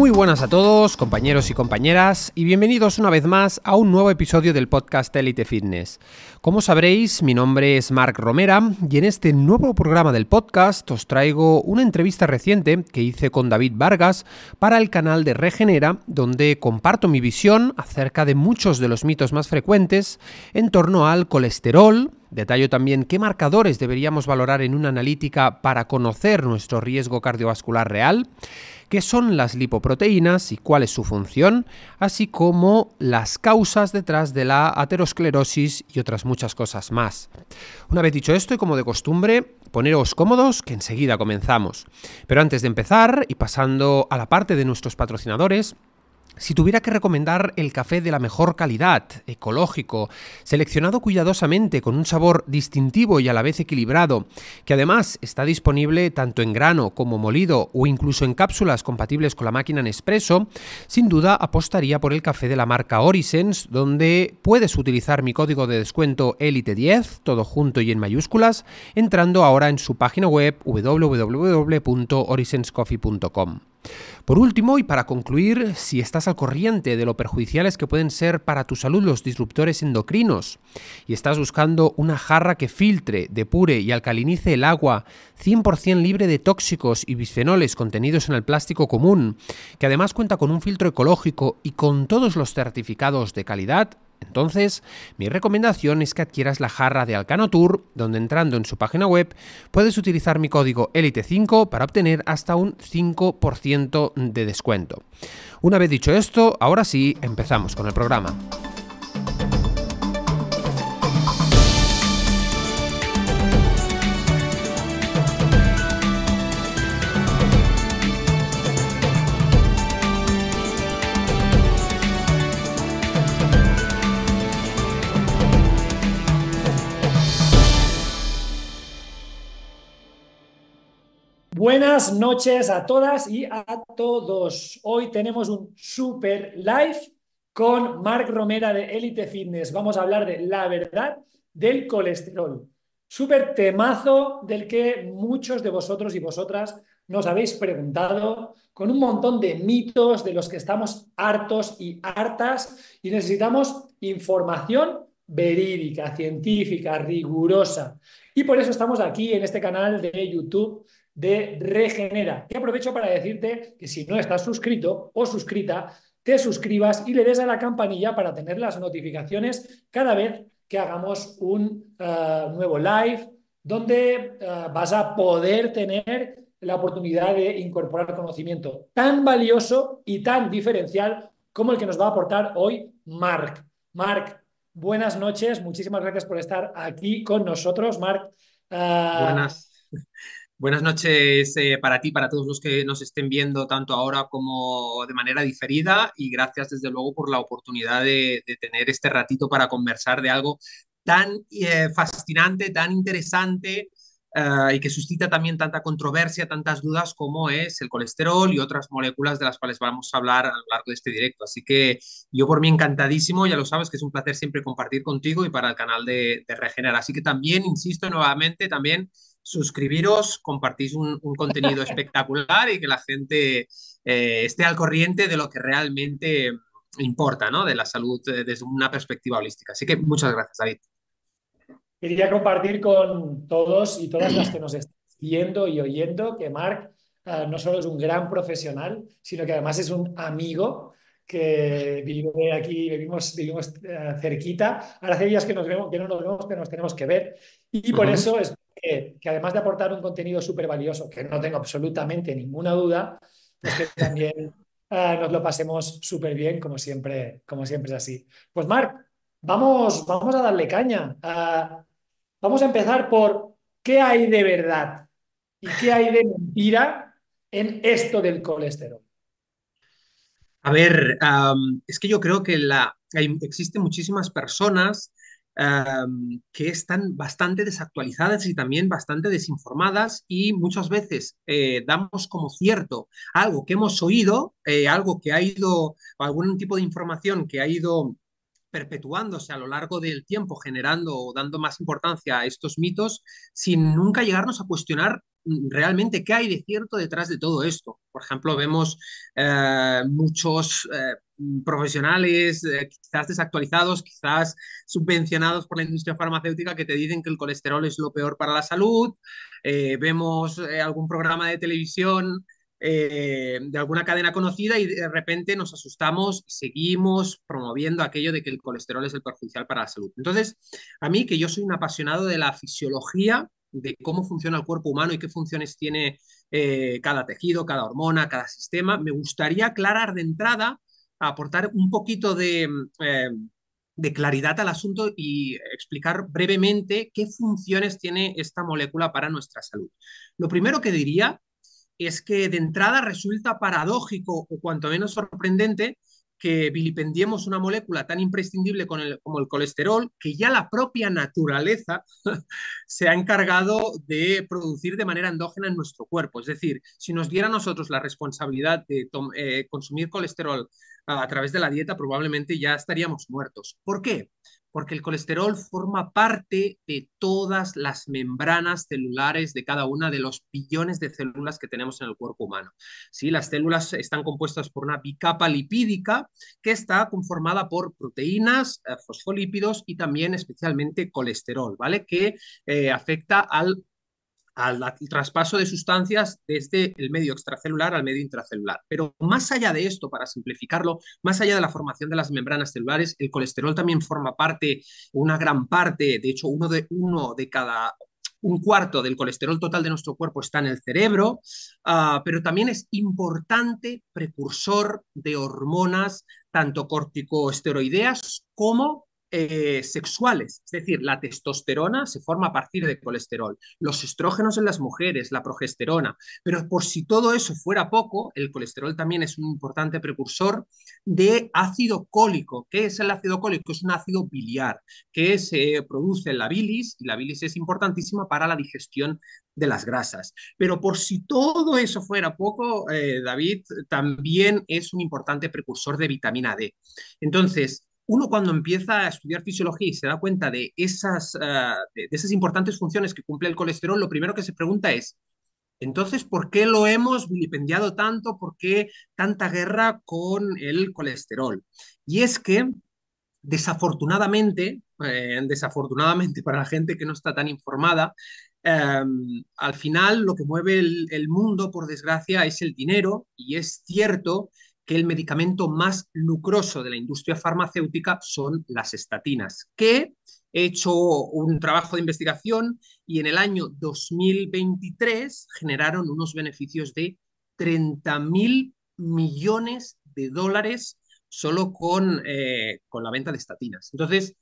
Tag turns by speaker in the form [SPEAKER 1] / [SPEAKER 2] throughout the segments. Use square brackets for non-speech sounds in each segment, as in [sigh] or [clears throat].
[SPEAKER 1] Muy buenas a todos, compañeros y compañeras, y bienvenidos una vez más a un nuevo episodio del podcast Elite Fitness. Como sabréis, mi nombre es Marc Romera y en este nuevo programa del podcast os traigo una entrevista reciente que hice con David Vargas para el canal de Regenera, donde comparto mi visión acerca de muchos de los mitos más frecuentes en torno al colesterol, Detallo también qué marcadores deberíamos valorar en una analítica para conocer nuestro riesgo cardiovascular real qué son las lipoproteínas y cuál es su función, así como las causas detrás de la aterosclerosis y otras muchas cosas más. Una vez dicho esto y como de costumbre, poneros cómodos que enseguida comenzamos. Pero antes de empezar y pasando a la parte de nuestros patrocinadores, si tuviera que recomendar el café de la mejor calidad, ecológico, seleccionado cuidadosamente con un sabor distintivo y a la vez equilibrado, que además está disponible tanto en grano como molido o incluso en cápsulas compatibles con la máquina Nespresso, sin duda apostaría por el café de la marca Orisens, donde puedes utilizar mi código de descuento ELITE10, todo junto y en mayúsculas, entrando ahora en su página web www.orisenscoffee.com. Por último, y para concluir, si estás al corriente de lo perjudiciales que pueden ser para tu salud los disruptores endocrinos y estás buscando una jarra que filtre, depure y alcalinice el agua 100% libre de tóxicos y bisfenoles contenidos en el plástico común, que además cuenta con un filtro ecológico y con todos los certificados de calidad, entonces, mi recomendación es que adquieras la jarra de Alcano Tour, donde entrando en su página web puedes utilizar mi código ELITE5 para obtener hasta un 5% de descuento. Una vez dicho esto, ahora sí, empezamos con el programa.
[SPEAKER 2] Buenas noches a todas y a todos. Hoy tenemos un super live con Marc Romera de Elite Fitness. Vamos a hablar de la verdad del colesterol. Súper temazo del que muchos de vosotros y vosotras nos habéis preguntado, con un montón de mitos de los que estamos hartos y hartas y necesitamos información verídica, científica, rigurosa. Y por eso estamos aquí en este canal de YouTube de Regenera. Y aprovecho para decirte que si no estás suscrito o suscrita, te suscribas y le des a la campanilla para tener las notificaciones cada vez que hagamos un eh, nuevo live, donde eh, vas a poder tener la oportunidad de incorporar conocimiento tan valioso y tan diferencial como el que nos va a aportar hoy Marc. Marc, buenas noches, muchísimas gracias por estar aquí con nosotros, Marc.
[SPEAKER 1] Eh, buenas. Buenas noches eh, para ti, para todos los que nos estén viendo tanto ahora como de manera diferida y gracias desde luego por la oportunidad de, tener este ratito para conversar de algo tan eh, fascinante, tan interesante eh, y que suscita también tanta controversia, tantas dudas como es el colesterol y otras moléculas de las cuales vamos a hablar a lo largo de este directo. Así que yo por mí encantadísimo, ya lo sabes que es un placer siempre compartir contigo y para el canal de, de Regenerar. Así que también, insisto nuevamente, también suscribiros, compartís un, contenido [laughs] espectacular y que la gente eh, esté al corriente de lo que realmente importa, ¿no? De la salud eh, desde una perspectiva holística. Así que muchas gracias, David.
[SPEAKER 2] Quería compartir con todos y todas las que nos están viendo y oyendo que Marc eh, no solo es un gran profesional, sino que además es un amigo que vive aquí, vivimos, vivimos cerquita. Ahora hace días que, nos vemos, que no nos vemos, que nos tenemos que ver. Y por eso es que, además de aportar un contenido súper valioso, que no tengo absolutamente ninguna duda, es que también ah, [laughs] nos lo pasemos súper bien, como siempre, como siempre es así. Pues Marc, vamos, vamos a darle caña. Vamos a empezar por qué hay de verdad y qué hay de mentira en esto del colesterol.
[SPEAKER 1] A ver, es que yo creo que la, existen muchísimas personas que están bastante desactualizadas y también bastante desinformadas y muchas veces eh, damos como cierto algo que hemos oído, eh, algo que ha ido, algún tipo de información que ha ido perpetuándose a lo largo del tiempo, generando o dando más importancia a estos mitos, sin nunca llegarnos a cuestionar mm, realmente qué hay de cierto detrás de todo esto. Por ejemplo, vemos eh, muchos eh, profesionales eh, quizás desactualizados, quizás subvencionados por la industria farmacéutica que te dicen que el colesterol es lo peor para la salud. vemos algún programa de televisión de alguna cadena conocida y de repente nos asustamos y seguimos promoviendo aquello de que el colesterol es el perjudicial para la salud. Entonces, a mí, que yo soy un apasionado de la fisiología, de cómo funciona el cuerpo humano y qué funciones tiene eh, cada tejido, cada hormona, cada sistema, me gustaría aclarar de entrada, aportar un poquito eh, de claridad al asunto y explicar brevemente qué funciones tiene esta molécula para nuestra salud. Lo primero que diría es que de entrada resulta paradójico o cuanto menos sorprendente que vilipendiemos una molécula tan imprescindible como el colesterol, que ya la propia naturaleza [laughs] se ha encargado de producir de manera endógena en nuestro cuerpo. Es decir, si nos diera a nosotros la responsabilidad de eh, consumir colesterol a través de la dieta, probablemente ya estaríamos muertos. ¿Por qué? Porque el colesterol forma parte de todas las membranas celulares de cada una de los billones de células que tenemos en el cuerpo humano. ¿Sí? Las células están compuestas por una bicapa lipídica que está conformada por proteínas, eh, fosfolípidos y también especialmente colesterol, ¿vale? Que eh, afecta al al, traspaso de sustancias desde el medio extracelular al medio intracelular. Pero más allá de esto, para simplificarlo, más allá de la formación de las membranas celulares, el colesterol también forma parte, una gran parte, de hecho, uno de, uno de cada un cuarto del colesterol total de nuestro cuerpo está en el cerebro, uh, pero también es importante precursor de hormonas tanto corticosteroideas como eh, sexuales, es decir, la testosterona se forma a partir de colesterol, los estrógenos en las mujeres, la progesterona, pero por si todo eso fuera poco, el colesterol también es un importante precursor de ácido cólico. ¿Qué es el ácido cólico? Es un ácido biliar que se produce en la bilis y la bilis es importantísima para la digestión de las grasas. Pero por si todo eso fuera poco, eh, David, también es un importante precursor de vitamina D. Entonces, uno cuando empieza a estudiar fisiología y se da cuenta de esas, ah, de, esas importantes funciones que cumple el colesterol, lo primero que se pregunta es, entonces, ¿por qué lo hemos vilipendiado tanto? ¿Por qué tanta guerra con el colesterol? Y es que, desafortunadamente, eh, desafortunadamente para la gente que no está tan informada, em, al final lo que mueve el mundo, por desgracia, es el dinero y es cierto que el medicamento más lucroso de la industria farmacéutica son las estatinas, que he hecho un trabajo de investigación y en el año 2023 generaron unos beneficios de 30 mil millones de dólares solo con, eh, con la venta de estatinas. Entonces,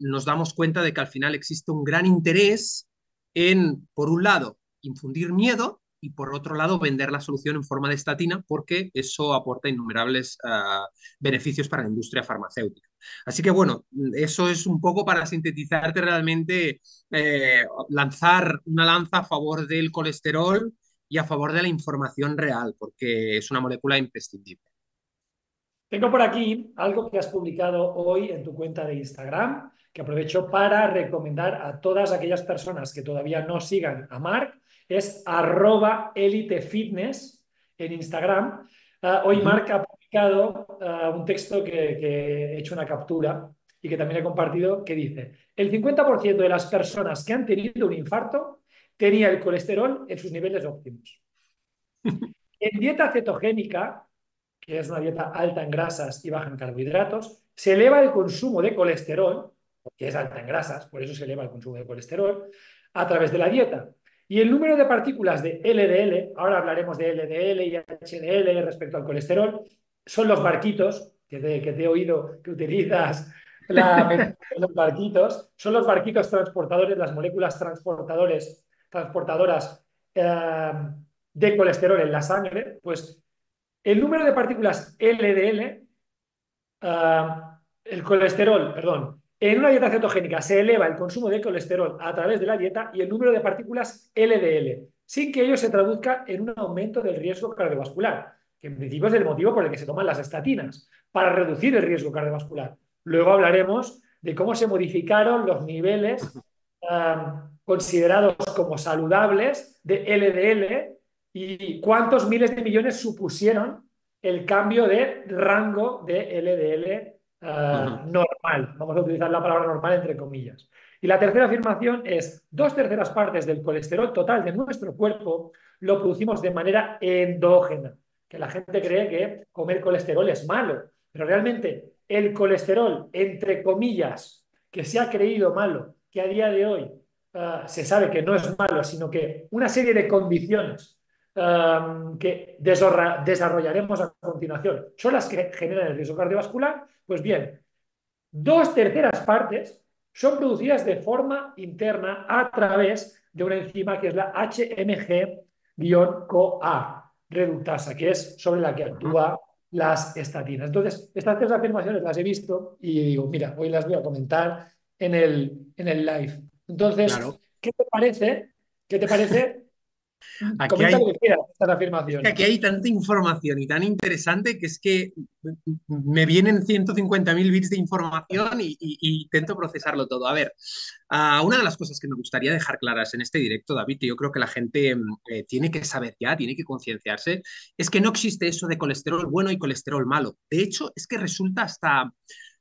[SPEAKER 1] nos damos cuenta de que al final existe un gran interés en, por un lado, infundir miedo y por otro lado vender la solución en forma de estatina porque eso aporta innumerables uh, beneficios para la industria farmacéutica. Así que bueno, eso es un poco para sintetizarte realmente, eh, lanzar una lanza a favor del colesterol y a favor de la información real, porque es una molécula imprescindible.
[SPEAKER 2] Tengo por aquí algo que has publicado hoy en tu cuenta de Instagram, que aprovecho para recomendar a todas aquellas personas que todavía no sigan a Marc es arroba elitefitness en Instagram. Ah, hoy Marc ha publicado ah, un texto que, que, he hecho una captura y que también he compartido que dice, el 50% de las personas que han tenido un infarto tenía el colesterol en sus niveles óptimos. [laughs] En dieta cetogénica, que es una dieta alta en grasas y baja en carbohidratos, se eleva el consumo de colesterol, porque es alta en grasas, por eso se eleva el consumo de colesterol, a través de la dieta. Y el número de partículas de LDL, ahora hablaremos de LDL y HDL respecto al colesterol, son los barquitos, que te, que te he oído que utilizas la, [laughs] los barquitos, son los barquitos transportadores, las moléculas transportadores, transportadoras eh, de colesterol en la sangre, pues el número de partículas LDL, eh, el colesterol, perdón, en una dieta cetogénica se eleva el consumo de colesterol a través de la dieta y el número de partículas LDL, sin que ello se traduzca en un aumento del riesgo cardiovascular, que en principio es el motivo por el que se toman las estatinas, para reducir el riesgo cardiovascular. Luego hablaremos de cómo se modificaron los niveles considerados como saludables de LDL y cuántos miles de millones supusieron el cambio de rango de LDL eh, normal. Vamos a utilizar la palabra normal entre comillas. Y la tercera afirmación es, dos terceras partes del colesterol total de nuestro cuerpo lo producimos de manera endógena, que la gente cree que comer colesterol es malo, pero realmente el colesterol, entre comillas, que se ha creído malo, que a día de hoy eh, se sabe que no es malo, sino que una serie de condiciones eh, que desarrollaremos a continuación son las que generan el riesgo cardiovascular, pues bien, dos terceras partes son producidas de forma interna a través de una enzima que es la HMG-CoA reductasa, que es sobre la que actúa las estatinas. Entonces, estas tres afirmaciones las he visto y digo, mira, hoy las voy a comentar en el, en el live. Entonces, ¿qué te parece? ¿Qué te parece
[SPEAKER 1] Aquí hay, aquí hay tanta información y tan interesante que es que me vienen 150.000 bits de información y, intento procesarlo todo. A ver, uh, una de las cosas que me gustaría dejar claras en este directo, David, que yo creo que la gente mm, eh, tiene que saber ya, tiene que concienciarse, es que no existe eso de colesterol bueno y colesterol malo. De hecho, es que resulta hasta...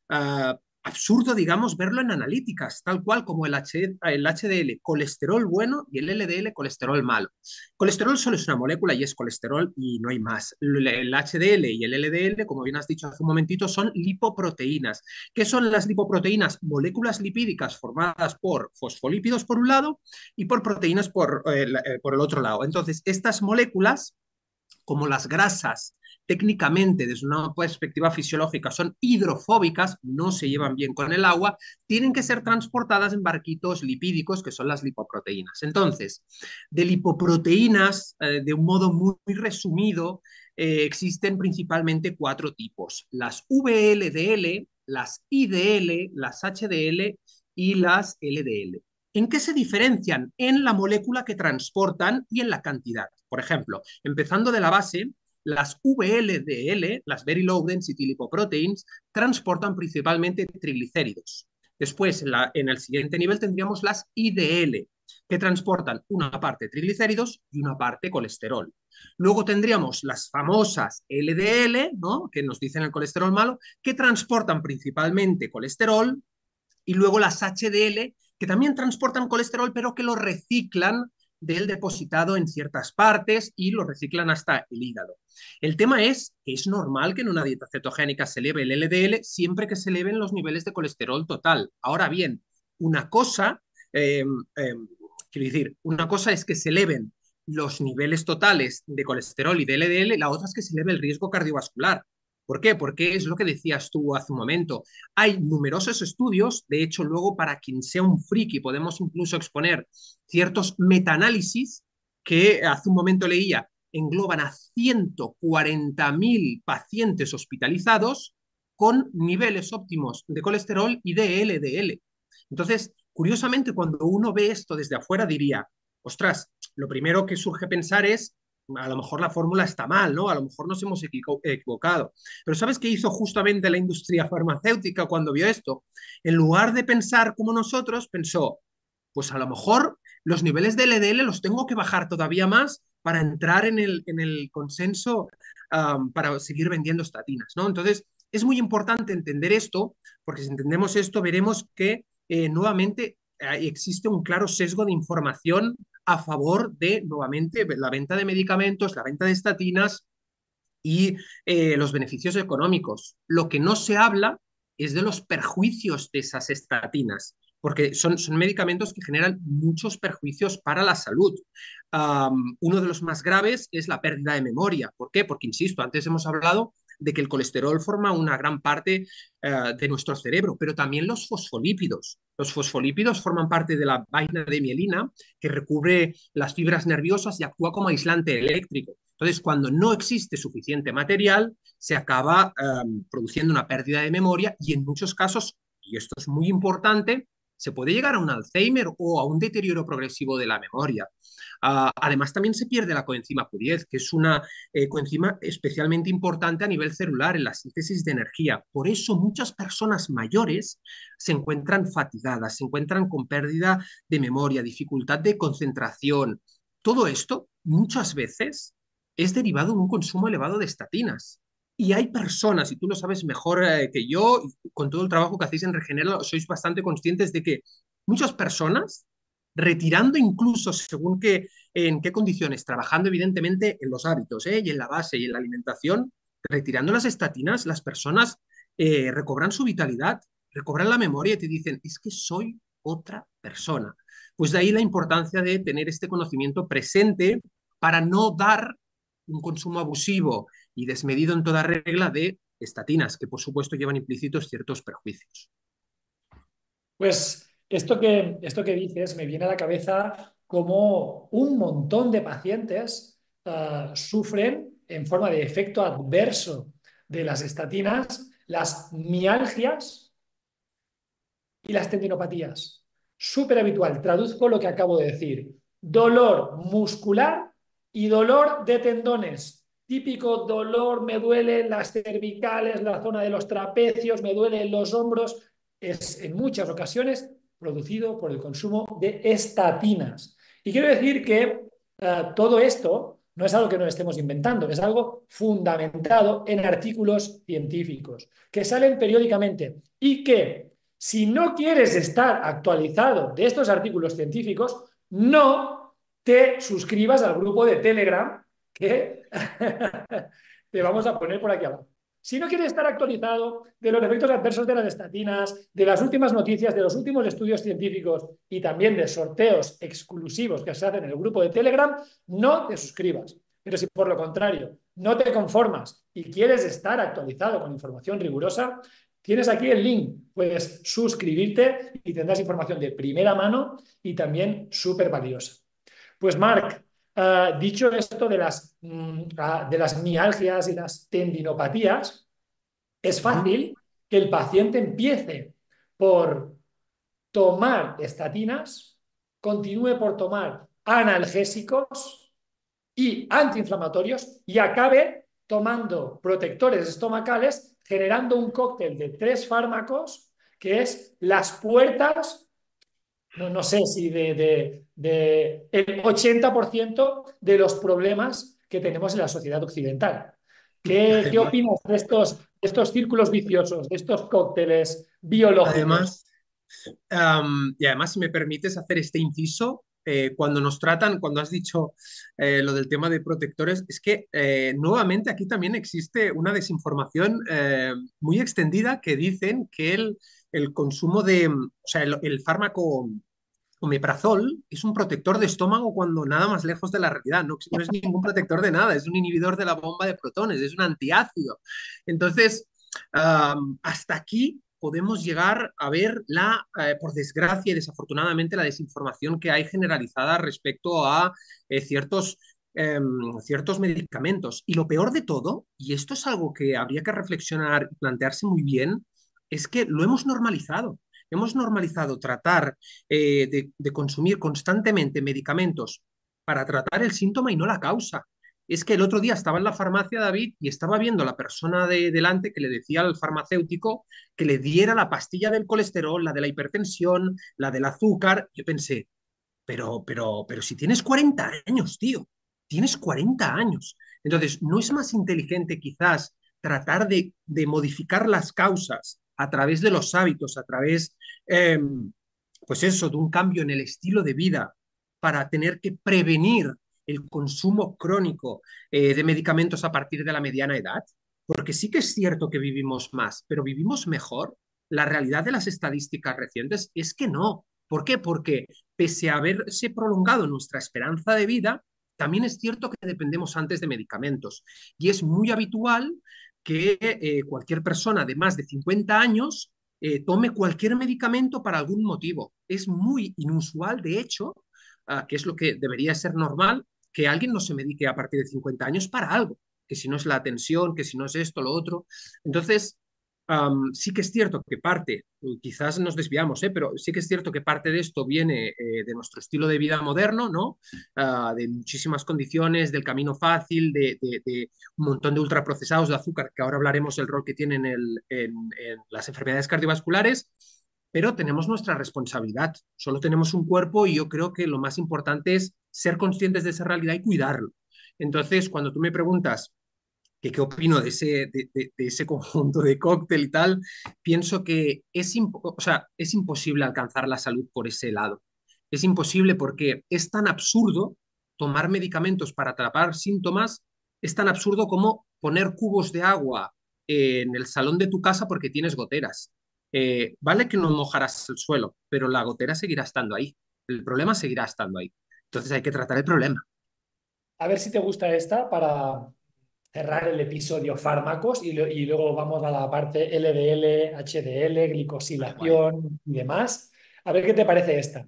[SPEAKER 1] Uh, absurdo, digamos, verlo en analíticas, tal cual como el, el HDL, colesterol bueno y el LDL, colesterol malo. Colesterol solo es una molécula y es colesterol y no hay más. El HDL y el LDL, como bien has dicho hace un momentito, son lipoproteínas. ¿Qué son las lipoproteínas? Moléculas lipídicas formadas por fosfolípidos por un lado y por proteínas por, eh, eh, por el otro lado. Entonces, estas moléculas, como las grasas técnicamente desde una perspectiva fisiológica son hidrofóbicas, no se llevan bien con el agua, tienen que ser transportadas en barquitos lipídicos que son las lipoproteínas. Entonces, de lipoproteínas, eh, de un modo muy, resumido, eh, existen principalmente cuatro tipos, las VLDL, las IDL, las HDL y las LDL. ¿En qué se diferencian? En la molécula que transportan y en la cantidad. Por ejemplo, empezando de la base, las VLDL, las Very Low Density Lipoproteins, transportan principalmente triglicéridos. Después, en, el siguiente nivel tendríamos las IDL, que transportan una parte triglicéridos y una parte colesterol. Luego tendríamos las famosas LDL, ¿no? que nos dicen el colesterol malo, que transportan principalmente colesterol, y luego las HDL, que también transportan colesterol, pero que lo reciclan del depositado en ciertas partes y lo reciclan hasta el hígado. El tema es que es normal que en una dieta cetogénica se eleve el LDL siempre que se eleven los niveles de colesterol total. Ahora bien, una cosa, em, em, quiero decir, una cosa es que se eleven los niveles totales de colesterol y de LDL, la otra es que se eleve el riesgo cardiovascular. ¿Por qué? Porque es lo que decías tú hace un momento. Hay numerosos estudios, de hecho, luego para quien sea un friki podemos incluso exponer ciertos metaanálisis que hace un momento leía, engloban a 140.000 pacientes hospitalizados con niveles óptimos de colesterol y de LDL. Entonces, curiosamente, cuando uno ve esto desde afuera, diría, ostras, lo primero que surge pensar es a lo mejor la fórmula está mal, ¿no? A lo mejor nos hemos equivocado. Pero ¿sabes qué hizo justamente la industria farmacéutica cuando vio esto? En lugar de pensar como nosotros, pensó, pues a lo mejor los niveles de LDL los tengo que bajar todavía más para entrar en el, en el consenso para seguir vendiendo estatinas, ¿no? Entonces, es muy importante entender esto, porque si entendemos esto, veremos que eh, nuevamente existe un claro sesgo de información a favor de, nuevamente, la venta de medicamentos, la venta de estatinas y eh, los beneficios económicos. Lo que no se habla es de los perjuicios de esas estatinas, porque son, son medicamentos que generan muchos perjuicios para la salud. uno de los más graves es la pérdida de memoria. ¿Por qué? Porque, insisto, antes hemos hablado de que el colesterol forma una gran parte eh, de nuestro cerebro, pero también los fosfolípidos. Los fosfolípidos forman parte de la vaina de mielina que recubre las fibras nerviosas y actúa como aislante eléctrico. Entonces, cuando no existe suficiente material, se acaba em, produciendo una pérdida de memoria y en muchos casos, y esto es muy importante, se puede llegar a un Alzheimer o a un deterioro progresivo de la memoria. Ah, además, también se pierde la coenzima Q10, que es una eh, coenzima especialmente importante a nivel celular en la síntesis de energía. Por eso muchas personas mayores se encuentran fatigadas, se encuentran con pérdida de memoria, dificultad de concentración. Todo esto muchas veces es derivado de un consumo elevado de estatinas. Y hay personas, y tú lo sabes mejor eh, que yo, con todo el trabajo que hacéis en Regenera, sois bastante conscientes de que muchas personas, retirando incluso según qué, en qué condiciones, trabajando evidentemente en los hábitos ¿eh? y en la base y en la alimentación, retirando las estatinas, las personas eh, recobran su vitalidad, recobran la memoria y te dicen, es que soy otra persona. Pues de ahí la importancia de tener este conocimiento presente para no dar un consumo abusivo y desmedido en toda regla de estatinas, que por supuesto llevan implícitos ciertos perjuicios.
[SPEAKER 2] Pues esto que, esto que dices me viene a la cabeza como un montón de pacientes ah, sufren en forma de efecto adverso de las estatinas las mialgias y las tendinopatías. Súper habitual. Traduzco lo que acabo de decir. Dolor muscular y dolor de tendones típico dolor, me duelen las cervicales, la zona de los trapecios, me duelen los hombros, es en muchas ocasiones producido por el consumo de estatinas. Y quiero decir que eh, todo esto no es algo que nos estemos inventando, es algo fundamentado en artículos científicos que salen periódicamente y que si no quieres estar actualizado de estos artículos científicos, no te suscribas al grupo de Telegram que [laughs] te vamos a poner por aquí abajo. Si no quieres estar actualizado de los efectos adversos de las estatinas, de las últimas noticias, de los últimos estudios científicos y también de sorteos exclusivos que se hacen en el grupo de Telegram, no te suscribas. Pero si por lo contrario no te conformas y quieres estar actualizado con información rigurosa, tienes aquí el link. Puedes suscribirte y tendrás información de primera mano y también súper valiosa. Pues Marc, Ah, dicho esto de las, mm, de las mialgias y las tendinopatías, es fácil que el paciente empiece por tomar estatinas, continúe por tomar analgésicos y antiinflamatorios y acabe tomando protectores estomacales, generando un cóctel de tres fármacos que es las puertas no, sé si de, el 80% de los problemas que tenemos en la sociedad occidental. ¿Qué, qué opinas de estos, estos círculos viciosos, de estos cócteles biológicos?
[SPEAKER 1] Además, y además, si me permites hacer este inciso, eh, cuando nos tratan, cuando has dicho eh, lo del tema de protectores, es que eh, nuevamente aquí también existe una desinformación muy extendida que dicen que el, el consumo de, o sea, el fármaco omeprazol es un protector de estómago cuando nada más lejos de la realidad. No, es ningún protector de nada, es un inhibidor de la bomba de protones, es un antiácido. Entonces, hasta aquí podemos llegar a ver la, eh, por desgracia y desafortunadamente, la desinformación que hay generalizada respecto a eh, ciertos, em, ciertos medicamentos. Y lo peor de todo, y esto es algo que habría que reflexionar y plantearse muy bien, es que lo hemos normalizado hemos normalizado tratar eh, de, consumir constantemente medicamentos para tratar el síntoma y no la causa. Es que el otro día estaba en la farmacia David y estaba viendo a la persona de delante que le decía al farmacéutico que le diera la pastilla del colesterol, la de la hipertensión, la del azúcar. Yo pensé, pero, pero, pero si tienes 40 años, tío, tienes 40 años. Entonces, ¿no es más inteligente quizás tratar de, de modificar las causas a través de los hábitos, a través, em, pues eso, de un cambio en el estilo de vida para tener que prevenir el consumo crónico eh, de medicamentos a partir de la mediana edad? Porque sí que es cierto que vivimos más, pero vivimos mejor. La realidad de las estadísticas recientes es que no. ¿Por qué? Porque pese a haberse prolongado nuestra esperanza de vida, también es cierto que dependemos antes de medicamentos. Y es muy habitual que eh, cualquier persona de más de 50 años eh, tome cualquier medicamento para algún motivo. Es muy inusual, de hecho, ah, que es lo que debería ser normal, que alguien no se medique a partir de 50 años para algo, que si no es la tensión, que si no es esto, lo otro. Entonces, sí que es cierto que parte, quizás nos desviamos, ¿eh? pero sí que es cierto que parte de esto viene eh, de nuestro estilo de vida moderno, ¿no? Ah, de muchísimas condiciones, del camino fácil, de, un montón de ultraprocesados de azúcar, que ahora hablaremos del rol que tienen en, las enfermedades cardiovasculares, pero tenemos nuestra responsabilidad. Solo tenemos un cuerpo y yo creo que lo más importante es ser conscientes de esa realidad y cuidarlo. Entonces, cuando tú me preguntas, que qué opino de ese, de, ese conjunto de cóctel y tal, pienso que es, o es imposible alcanzar la salud por ese lado. Es imposible porque es tan absurdo tomar medicamentos para atrapar síntomas, es tan absurdo como poner cubos de agua en el salón de tu casa porque tienes goteras. Eh, vale que no mojarás el suelo, pero la gotera seguirá estando ahí. El problema seguirá estando ahí. Entonces hay que tratar el problema.
[SPEAKER 2] A ver si te gusta esta para, cerrar el episodio fármacos y, luego vamos a la parte LDL, HDL, glicosilación y demás. A ver qué te parece esta.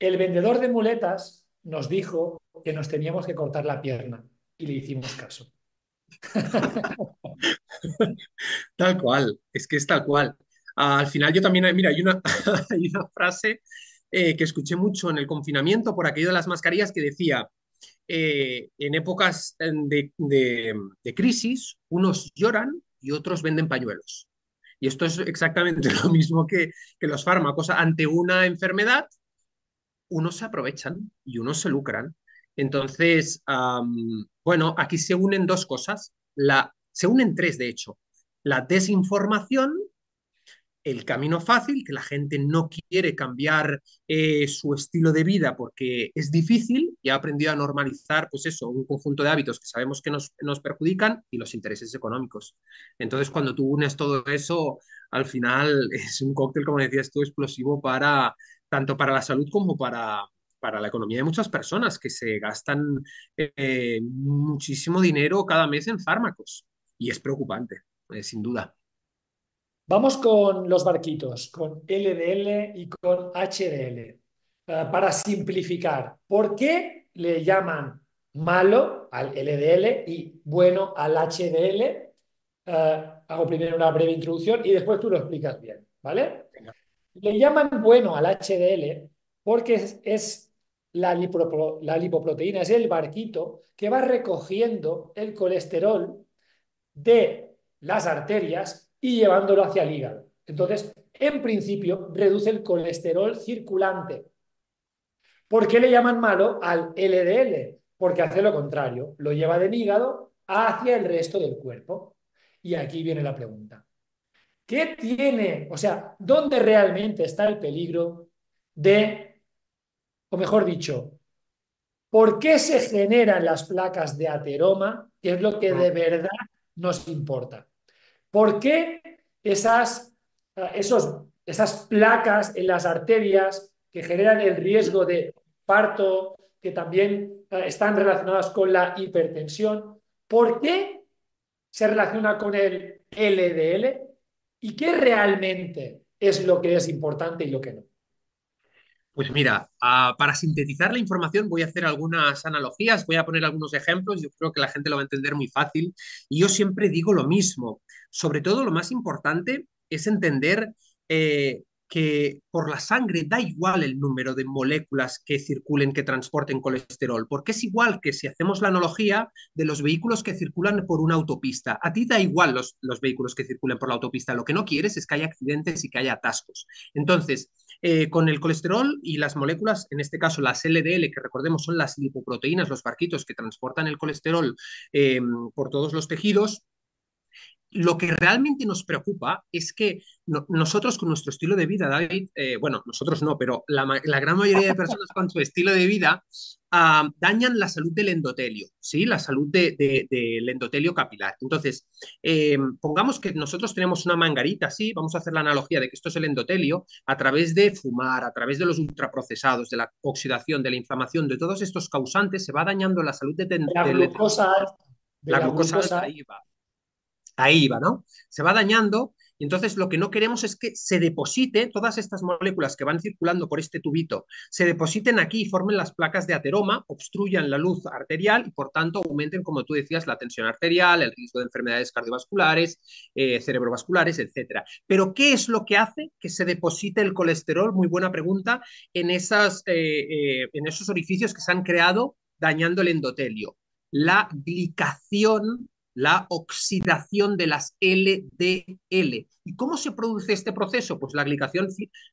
[SPEAKER 2] El vendedor de muletas nos dijo que nos teníamos que cortar la pierna y le hicimos caso. [laughs]
[SPEAKER 1] tal cual, es que es tal cual. al final yo también, mira, hay una, [laughs] hay una frase eh, que escuché mucho en el confinamiento por aquello de las mascarillas que decía, eh, en épocas de, crisis, unos lloran y otros venden pañuelos. Y esto es exactamente [laughs] lo mismo que, los fármacos. Ante una enfermedad, unos se aprovechan y unos se lucran. Entonces, bueno, aquí se unen dos cosas. La, se unen tres, de hecho. La desinformación el camino fácil, que la gente no quiere cambiar eh, su estilo de vida porque es difícil y ha aprendido a normalizar, pues eso, un conjunto de hábitos que sabemos que nos, nos perjudican y los intereses económicos. Entonces, cuando tú unes todo eso, al final [laughs] es un cóctel, como decías tú, explosivo para tanto para la salud como para, para la economía de muchas personas que se gastan eh, muchísimo dinero cada mes en fármacos. Y es preocupante, eh, sin duda.
[SPEAKER 2] Vamos con los barquitos, con LDL y con HDL. Eh, para simplificar, ¿por qué le llaman malo al LDL y bueno al HDL? Eh, hago primero una breve introducción y después tú lo explicas bien, ¿vale? Le llaman bueno al HDL porque es, la, la lipoproteína, es el barquito que va recogiendo el colesterol de las arterias y llevándolo hacia el hígado. Entonces, en principio, reduce el colesterol circulante. ¿Por qué le llaman malo al LDL? Porque hace lo contrario, lo lleva del hígado hacia el resto del cuerpo. Y aquí viene la pregunta. ¿Qué tiene, o sea, dónde realmente está el peligro de, o mejor dicho, por qué se generan las placas de ateroma, que es lo que de verdad nos importa? ¿Por qué esas, esos, esas placas en las arterias que generan el riesgo de parto, que también eh, están relacionadas con la hipertensión, ¿por qué se relaciona con el LDL? ¿Y qué realmente es lo que es importante y lo que no?
[SPEAKER 1] Pues mira, ah, para sintetizar la información voy a hacer algunas analogías, voy a poner algunos ejemplos, yo creo que la gente lo va a entender muy fácil. Y yo siempre digo lo mismo, sobre todo lo más importante es entender eh, que por la sangre da igual el número de moléculas que circulen, que transporten colesterol, porque es igual que si hacemos la analogía de los vehículos que circulan por una autopista. A ti da igual los, los vehículos que circulen por la autopista, lo que no quieres es que haya accidentes y que haya atascos. Entonces, eh, con el colesterol y las moléculas, en este caso las LDL, que recordemos son las lipoproteínas, los barquitos que transportan el colesterol eh, por todos los tejidos, lo que realmente nos preocupa es que nosotros con nuestro estilo de vida, David, eh, bueno, nosotros no, pero la, gran mayoría de personas con su estilo de vida ah, dañan la salud del endotelio, ¿sí? La salud del endotelio capilar. Entonces, eh, pongamos que nosotros tenemos una mangarita, ¿sí? Vamos a hacer la analogía de que esto es el endotelio, a través de fumar, a través de los ultraprocesados, de la oxidación, de la inflamación, de todos estos causantes, se va dañando la salud de,
[SPEAKER 2] la glucosa.
[SPEAKER 1] la, glucosa, ahí va, ¿no? Se va dañando Y entonces lo que no queremos es que se deposite todas estas moléculas que van circulando por este tubito, se depositen aquí y formen las placas de ateroma, obstruyan la luz arterial y por tanto aumenten, como tú decías, la tensión arterial, el riesgo de enfermedades cardiovasculares, eh, cerebrovasculares, etc. Pero ¿qué es lo que hace que se deposite el colesterol? Muy buena pregunta, en, esas, eh, eh, en esos orificios que se han creado dañando el endotelio. La glicación la oxidación de las LDL. ¿Y cómo se produce este proceso? Pues la glicación,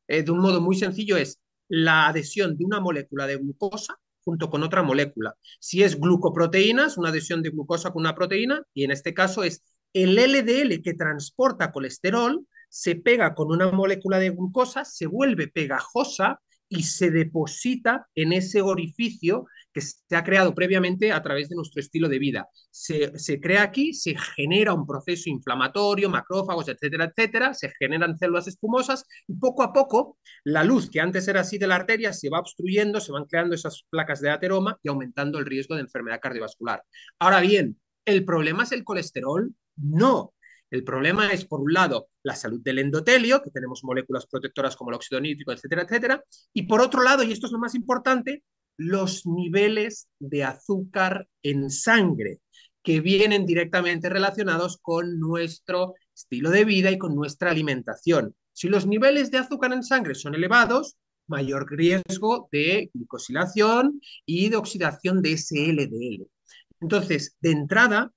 [SPEAKER 1] eh, de un modo muy sencillo, es la adhesión de una molécula de glucosa junto con otra molécula. Si es glucoproteínas, una adhesión de glucosa con una proteína, y en este caso es el LDL que transporta colesterol, se pega con una molécula de glucosa, se vuelve pegajosa y se deposita en ese orificio que se ha creado previamente a través de nuestro estilo de vida. Se, crea aquí, se genera un proceso inflamatorio, macrófagos, etcétera, etcétera, se generan células espumosas y poco a poco la luz que antes era así de la arteria se va obstruyendo, se van creando esas placas de ateroma y aumentando el riesgo de enfermedad cardiovascular. Ahora bien, ¿el problema es el colesterol? No, el problema es, por un lado, la salud del endotelio, que tenemos moléculas protectoras como el óxido nítrico, etcétera, etcétera. Y por otro lado, y esto es lo más importante, los niveles de azúcar en sangre, que vienen directamente relacionados con nuestro estilo de vida y con nuestra alimentación. Si los niveles de azúcar en sangre son elevados, mayor riesgo de glicosilación y de oxidación de ese LDL. Entonces, de entrada,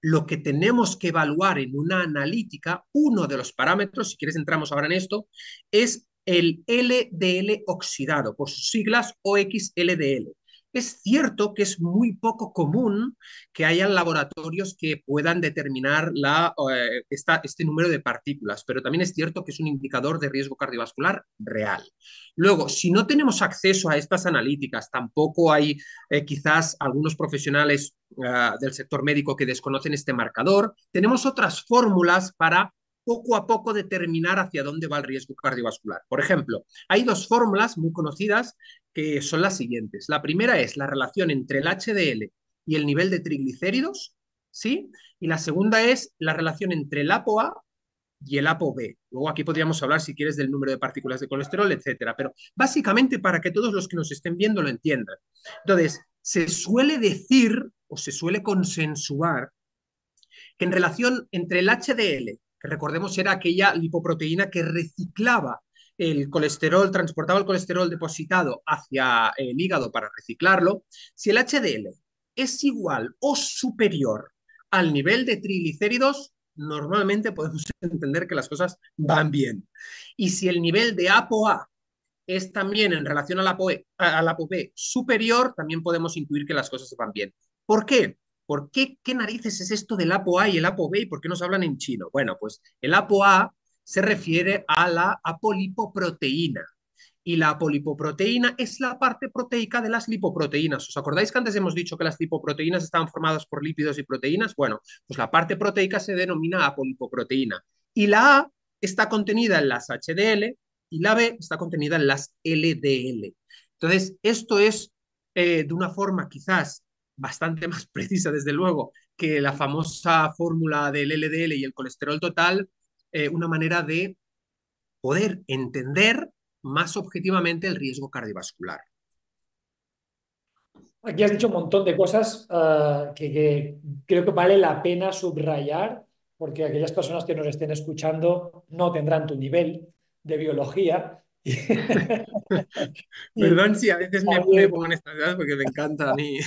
[SPEAKER 1] lo que tenemos que evaluar en una analítica, uno de los parámetros, si quieres entramos ahora en esto, es el LDL oxidado, por sus siglas OXLDL. Es cierto que es muy poco común que hayan laboratorios que puedan determinar eh, este número de partículas, pero también es cierto que es un indicador de riesgo cardiovascular real. Luego, si no tenemos acceso a estas analíticas, tampoco hay eh, quizás algunos profesionales eh, del sector médico que desconocen este marcador, tenemos otras fórmulas para poco a poco determinar hacia dónde va el riesgo cardiovascular. Por ejemplo, hay dos fórmulas muy conocidas que son las siguientes. La primera es la relación entre el HDL y el nivel de triglicéridos, ¿sí? Y la segunda es la relación entre el ApoA y el ApoB. Luego aquí podríamos hablar, si quieres, del número de partículas de colesterol, etcétera. Pero básicamente para que todos los que nos estén viendo lo entiendan. Entonces, se suele decir o se suele consensuar que en relación entre el HDL que recordemos era aquella lipoproteína que reciclaba el colesterol, transportaba el colesterol depositado hacia el hígado para reciclarlo, si el HDL es igual o superior al nivel de triglicéridos, normalmente podemos [laughs] entender que las cosas van bien. Y si el nivel de ApoA es también en relación al ApoE, al ApoB superior, también podemos intuir que las cosas van bien. ¿Por qué? ¿Por qué, qué narices es esto del ApoA y el ApoB y por qué nos hablan en chino? Bueno, pues el ApoA se refiere a la apolipoproteína. Y la apolipoproteína es la parte proteica de las lipoproteínas. ¿Os acordáis que antes hemos dicho que las lipoproteínas estaban formadas por lípidos y proteínas? Bueno, pues la parte proteica se denomina apolipoproteína. Y la A está contenida en las HDL y la B está contenida en las LDL. Entonces, esto es eh, de una forma quizás bastante más [laughs] precisa, desde luego, que la famosa fórmula del LDL y el colesterol total, eh, una manera de poder entender más objetivamente el riesgo cardiovascular.
[SPEAKER 2] Aquí has dicho un montón de cosas ah, que, creo que vale la pena subrayar, porque aquellas personas que nos estén escuchando no tendrán tu nivel de biología. [laughs]
[SPEAKER 1] Perdón si a veces me, pongo en estas cosas porque me encanta a mí.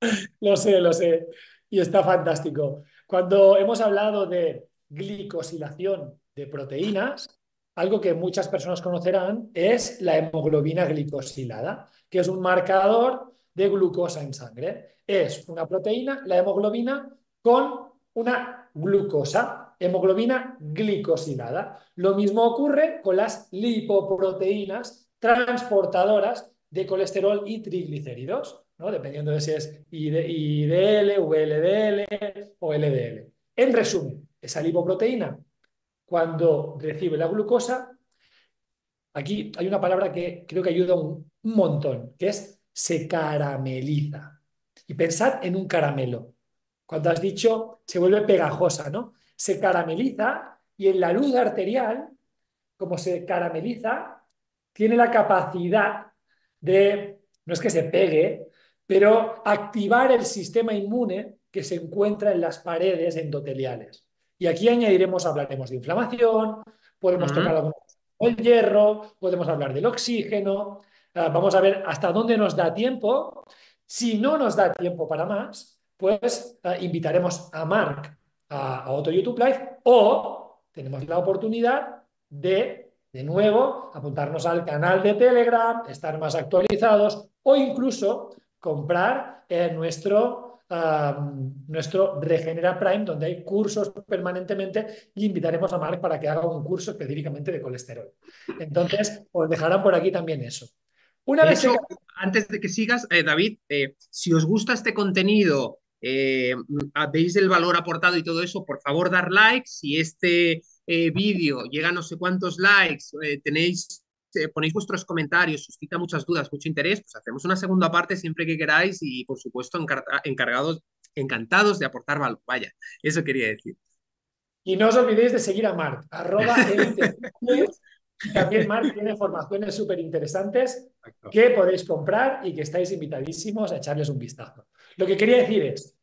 [SPEAKER 1] [laughs]
[SPEAKER 2] lo sé, lo sé. Y está fantástico. Cuando hemos hablado de glicosilación de proteínas, algo que muchas personas conocerán es la hemoglobina glicosilada, que es un marcador de glucosa en sangre. Es una proteína, la hemoglobina, con una glucosa, hemoglobina glicosilada. Lo mismo ocurre con las lipoproteínas transportadoras de colesterol y triglicéridos. Dependiendo de si es IDL, VLDL o LDL. En resumen, esa lipoproteína, cuando recibe la glucosa, aquí hay una palabra que creo que ayuda un, montón, que es se carameliza. Y pensad en un caramelo. Cuando has dicho se vuelve pegajosa, ¿no? Se carameliza y en la luz arterial, como se carameliza, tiene la capacidad de, no es que se pegue, pero activar el sistema inmune que se encuentra en las paredes endoteliales. Y aquí añadiremos, hablaremos de inflamación, podemos tocar algún el hierro, podemos hablar del oxígeno, ah, vamos a ver hasta dónde nos da tiempo. Si no nos da tiempo para más, pues ah, invitaremos a Mark a, a, otro YouTube Live o tenemos la oportunidad de, de nuevo, apuntarnos al canal de Telegram, estar más actualizados o incluso comprar nuestro nuestro Regenera Prime, donde hay cursos permanentemente y invitaremos a Mark para que haga un curso específicamente de colesterol. Entonces, os dejarán por aquí también eso.
[SPEAKER 1] Una vez antes de que sigas, eh, David, eh, si os gusta este contenido, eh, veis el valor aportado y todo eso, por favor dar like. Si este vídeo llega a no sé cuántos likes, tenéis ponéis vuestros comentarios, suscita muchas dudas, mucho interés, pues hacemos una segunda parte siempre que queráis y por supuesto encargados, encantados de aportar valor. Vaya, eso quería decir.
[SPEAKER 2] Y no os olvidéis de seguir a Marc, arroba [laughs] También Marc tiene formaciones súper interesantes que podéis comprar y que estáis invitadísimos a echarles un vistazo. Lo que quería decir es,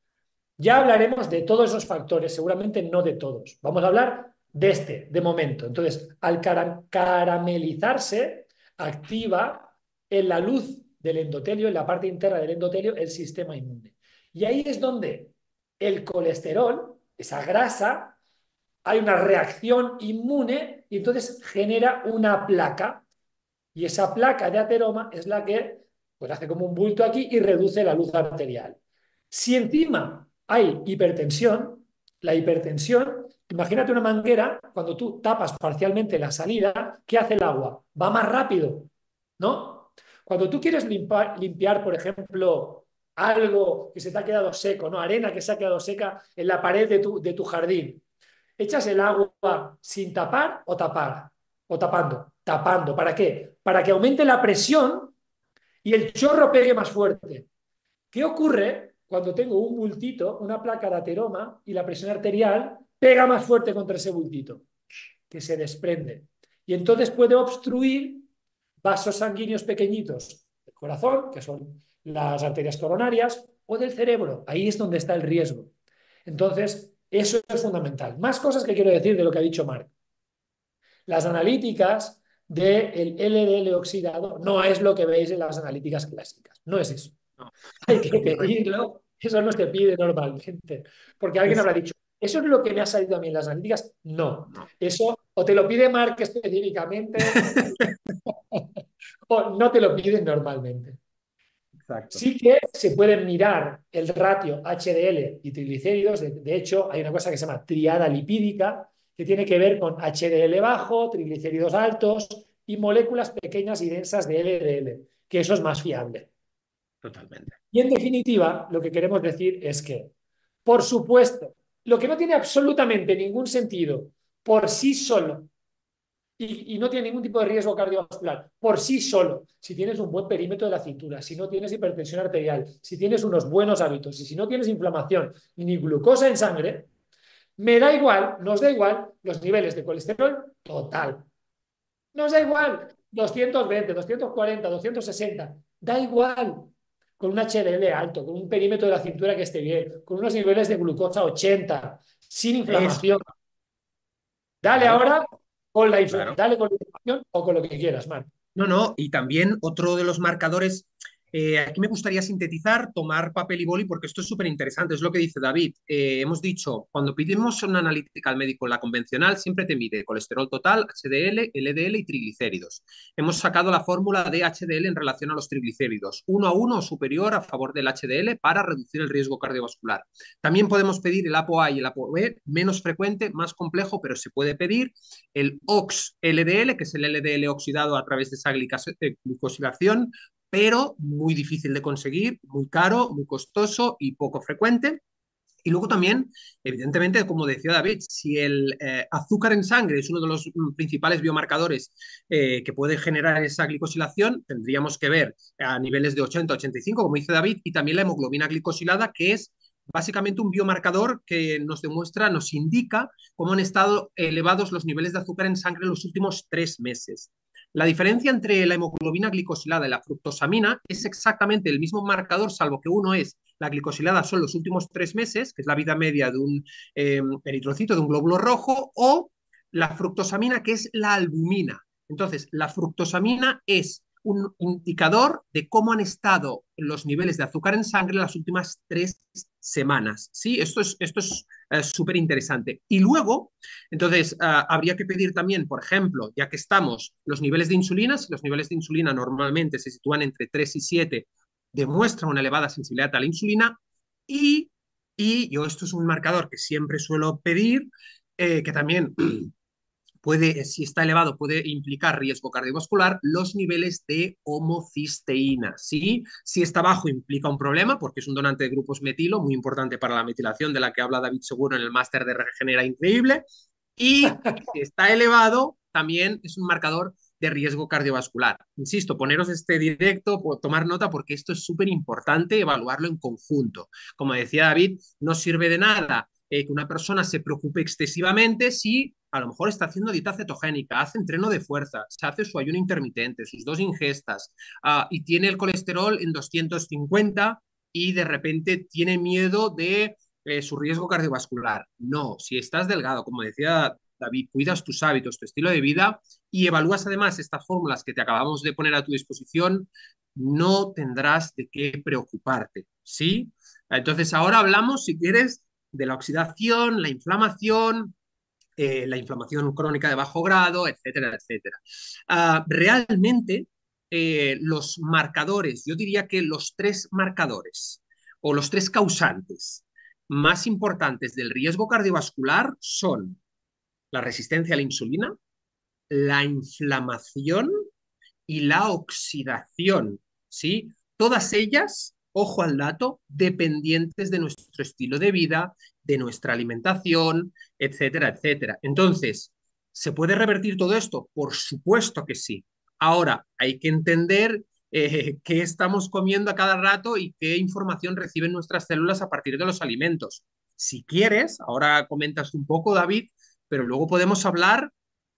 [SPEAKER 2] ya hablaremos de todos esos factores, seguramente no de todos. Vamos a hablar de este, de momento. Entonces, al caramelizarse, activa en la luz del endotelio, en la parte interna del endotelio, el sistema inmune. Y ahí es donde el colesterol, esa grasa, hay una reacción inmune y entonces genera una placa. Y esa placa de ateroma es la que pues, hace como un bulto aquí y reduce la luz arterial. Si encima hay hipertensión, la hipertensión Imagínate una manguera, cuando tú tapas parcialmente la salida, ¿qué hace el agua? Va más rápido, ¿no? Cuando tú quieres limpiar, por ejemplo, algo que se te ha quedado seco, ¿no? Arena que se ha quedado seca en la pared de tu, de tu jardín. ¿Echas el agua sin tapar o tapar? O tapando. Tapando. ¿Para qué? Para que aumente la presión y el chorro pegue más fuerte. ¿Qué ocurre cuando tengo un bultito, una placa de ateroma y la presión arterial pega más fuerte contra ese bultito, que se desprende. Y entonces puede obstruir vasos sanguíneos pequeñitos del corazón, que son las arterias coronarias, o del cerebro. Ahí es donde está el riesgo. Entonces, eso es fundamental. Más cosas que quiero decir de lo que ha dicho Marc. Las analíticas del LDL oxidado no es lo que veis en las analíticas clásicas. No es eso. Hay que pedirlo. Eso no se pide normalmente. Porque alguien habrá dicho, ¿Eso es lo que me ha salido a mí en las analíticas? No. Eso o te lo pide Mark específicamente [laughs] o no te lo piden normalmente. Exacto. Sí que se pueden mirar el ratio HDL y triglicéridos. De, hecho, hay una cosa que se llama triada lipídica, que tiene que ver con HDL bajo, triglicéridos altos y moléculas pequeñas y densas de LDL, que eso es más fiable.
[SPEAKER 1] Totalmente.
[SPEAKER 2] Y en definitiva, lo que queremos decir es que, por supuesto, lo que no tiene absolutamente ningún sentido por sí solo y, no tiene ningún tipo de riesgo cardiovascular por sí solo, si tienes un buen perímetro de la cintura, si no tienes hipertensión arterial, si tienes unos buenos hábitos y si no tienes inflamación ni glucosa en sangre, me da igual, nos da igual los niveles de colesterol total. Nos da igual 220, 240, 260, da igual con un HDL alto, con un perímetro de la cintura que esté bien, con unos niveles de glucosa 80, sin inflamación. Dale ahora con la, dale con la inflamación o con lo que quieras, man.
[SPEAKER 1] No, no, y también otro de los marcadores eh, aquí me gustaría sintetizar, tomar papel y boli, porque esto es súper interesante, es lo que dice David. Eh, hemos dicho, cuando pedimos una analítica al médico, la convencional, siempre te mide colesterol total, HDL, LDL y triglicéridos. Hemos sacado la fórmula de HDL en relación a los triglicéridos, uno a uno superior a favor del HDL para reducir el riesgo cardiovascular. También podemos pedir el ApoA y el ApoB, menos frecuente, más complejo, pero se puede pedir el OX-LDL, que es el LDL oxidado a través de esa glicosilación, pero muy difícil de conseguir, muy caro, muy costoso y poco frecuente. Y luego también, evidentemente, como decía David, si el eh, azúcar en sangre es uno de los mm, principales biomarcadores eh, que puede generar esa glicosilación, tendríamos que ver a niveles de 80-85, como dice David, y también la hemoglobina glicosilada, que es básicamente un biomarcador que nos demuestra, nos indica cómo han estado elevados los niveles de azúcar en sangre en los últimos tres meses. La diferencia entre la hemoglobina glicosilada y la fructosamina es exactamente el mismo marcador, salvo que uno es la glicosilada son los últimos tres meses, que es la vida media de un em, eritrocito, de un glóbulo rojo, o la fructosamina, que es la albumina. Entonces, la fructosamina es un indicador de cómo han estado los niveles de azúcar en sangre las últimas tres semanas. ¿sí? Esto es esto es eh, súper interesante. Y luego, entonces, ah, habría que pedir también, por ejemplo, ya que estamos, los niveles de insulina, si los niveles de insulina normalmente se sitúan entre 3 y 7, demuestran una elevada sensibilidad a la insulina. Y, y yo, esto es un marcador que siempre suelo pedir, eh, que también [clears throat] puede, si está elevado, puede implicar riesgo cardiovascular, los niveles de homocisteína. ¿sí? Si está bajo, implica un problema porque es un donante de grupos metilo, muy importante para la metilación, de la que habla David Seguro en el máster de Regenera Increíble. Y [laughs] si está elevado, también es un marcador de riesgo cardiovascular. Insisto, poneros este directo, tomar nota porque esto es súper importante evaluarlo en conjunto. Como decía David, no sirve de nada eh, que una persona se preocupe excesivamente si a lo mejor está haciendo dieta cetogénica, hace entreno de fuerza, se hace su ayuno intermitente, sus dos ingestas ah, y tiene el colesterol en 250 y de repente tiene miedo de eh, su riesgo cardiovascular. No, si estás delgado, como decía David, cuidas tus hábitos, tu estilo de vida y evalúas además estas fórmulas que te acabamos de poner a tu disposición, no tendrás de qué preocuparte, ¿sí? Entonces ahora hablamos, si quieres, de la oxidación, la inflamación, eh, la inflamación crónica de bajo grado, etcétera, etcétera. Ah, realmente, eh, los marcadores, yo diría que los tres marcadores o los tres causantes más importantes del riesgo cardiovascular son la resistencia a la insulina, la inflamación y la oxidación, ¿sí? Todas ellas, ojo al dato, dependientes de nuestro estilo de vida de nuestra alimentación, etcétera, etcétera. Entonces, ¿se puede revertir todo esto? Por supuesto que sí. Ahora, hay que entender eh, qué estamos comiendo a cada rato y qué información reciben nuestras células a partir de los alimentos. Si quieres, ahora comentas un poco, David, pero luego podemos hablar,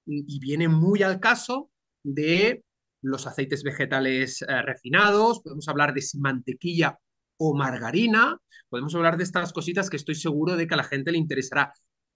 [SPEAKER 1] y viene muy al caso, de los aceites vegetales eh, refinados, podemos hablar de si mantequilla o margarina. Podemos hablar de estas cositas que estoy seguro de que a la gente le interesará.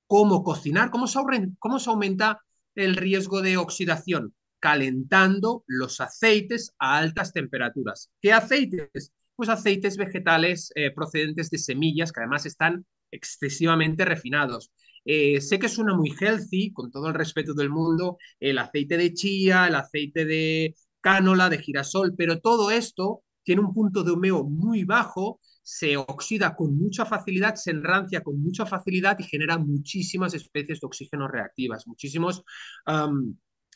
[SPEAKER 1] ¿Cómo cocinar? ¿Cómo se, aumenta el riesgo de oxidación? Calentando los aceites a altas temperaturas. ¿Qué aceites? Pues aceites vegetales eh, procedentes de semillas que además están excesivamente refinados. Eh, sé que suena muy healthy, con todo el respeto del mundo, el aceite de chía, el aceite de cánola, de girasol, pero todo esto tiene un punto de humeo muy bajo, se oxida con mucha facilidad, se enrancia con mucha facilidad y genera muchísimas especies de oxígeno reactivas, muchísimos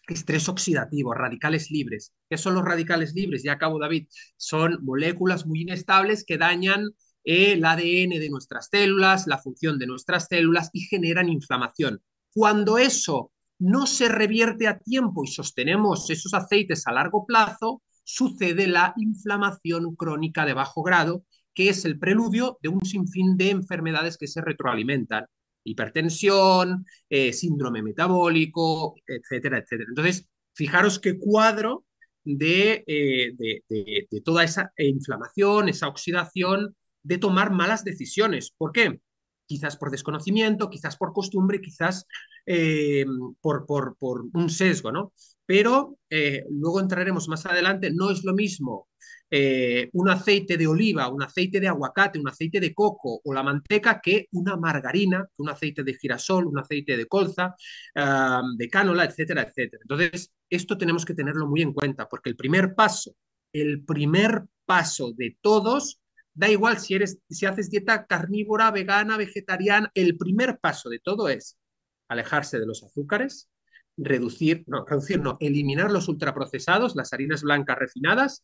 [SPEAKER 1] estrés oxidativo, radicales libres. ¿Qué son los radicales libres? Ya acabo, David. Son moléculas muy inestables que dañan el ADN de nuestras células, la función de nuestras células y generan inflamación. Cuando eso no se revierte a tiempo y sostenemos esos aceites a largo plazo, sucede la inflamación crónica de bajo grado, que es el preludio de un sinfín de enfermedades que se retroalimentan. Hipertensión, eh, síndrome metabólico, etcétera, etcétera. Entonces, fijaros qué cuadro de, eh, de, toda esa inflamación, esa oxidación, de tomar malas decisiones. ¿Por qué? Quizás por desconocimiento, quizás por costumbre, quizás eh, por, por, por, un sesgo, ¿no? Pero eh, luego entraremos más adelante, no es lo mismo eh, un aceite de oliva, un aceite de aguacate, un aceite de coco o la manteca que una margarina, un aceite de girasol, un aceite de colza, de cánola, etcétera, etcétera. Entonces, esto tenemos que tenerlo muy en cuenta porque el primer paso, el primer paso de todos, da igual si, eres, si haces dieta carnívora, vegana, vegetariana, el primer paso de todo es alejarse de los azúcares, reducir, no, reducir, no, eliminar los ultraprocesados, las harinas blancas refinadas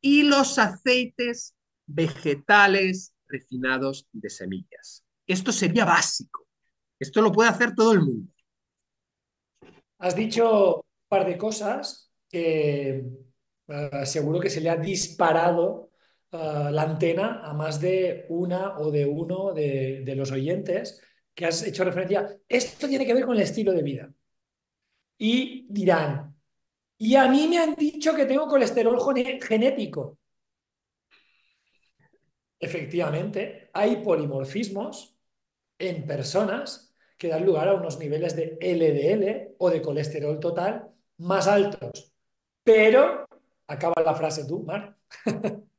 [SPEAKER 1] y los aceites vegetales refinados de semillas. Esto sería básico. Esto lo puede hacer todo el mundo.
[SPEAKER 2] Has dicho un par de cosas que eh, seguro que se le ha disparado eh, la antena a más de una o de uno de, de los oyentes que has hecho referencia. Esto tiene que ver con el estilo de vida. Y dirán, y a mí me han dicho que tengo colesterol genético. Efectivamente, hay polimorfismos en personas que dan lugar a unos niveles de LDL o de colesterol total más altos. Pero, acaba la frase tú, Mar. [laughs]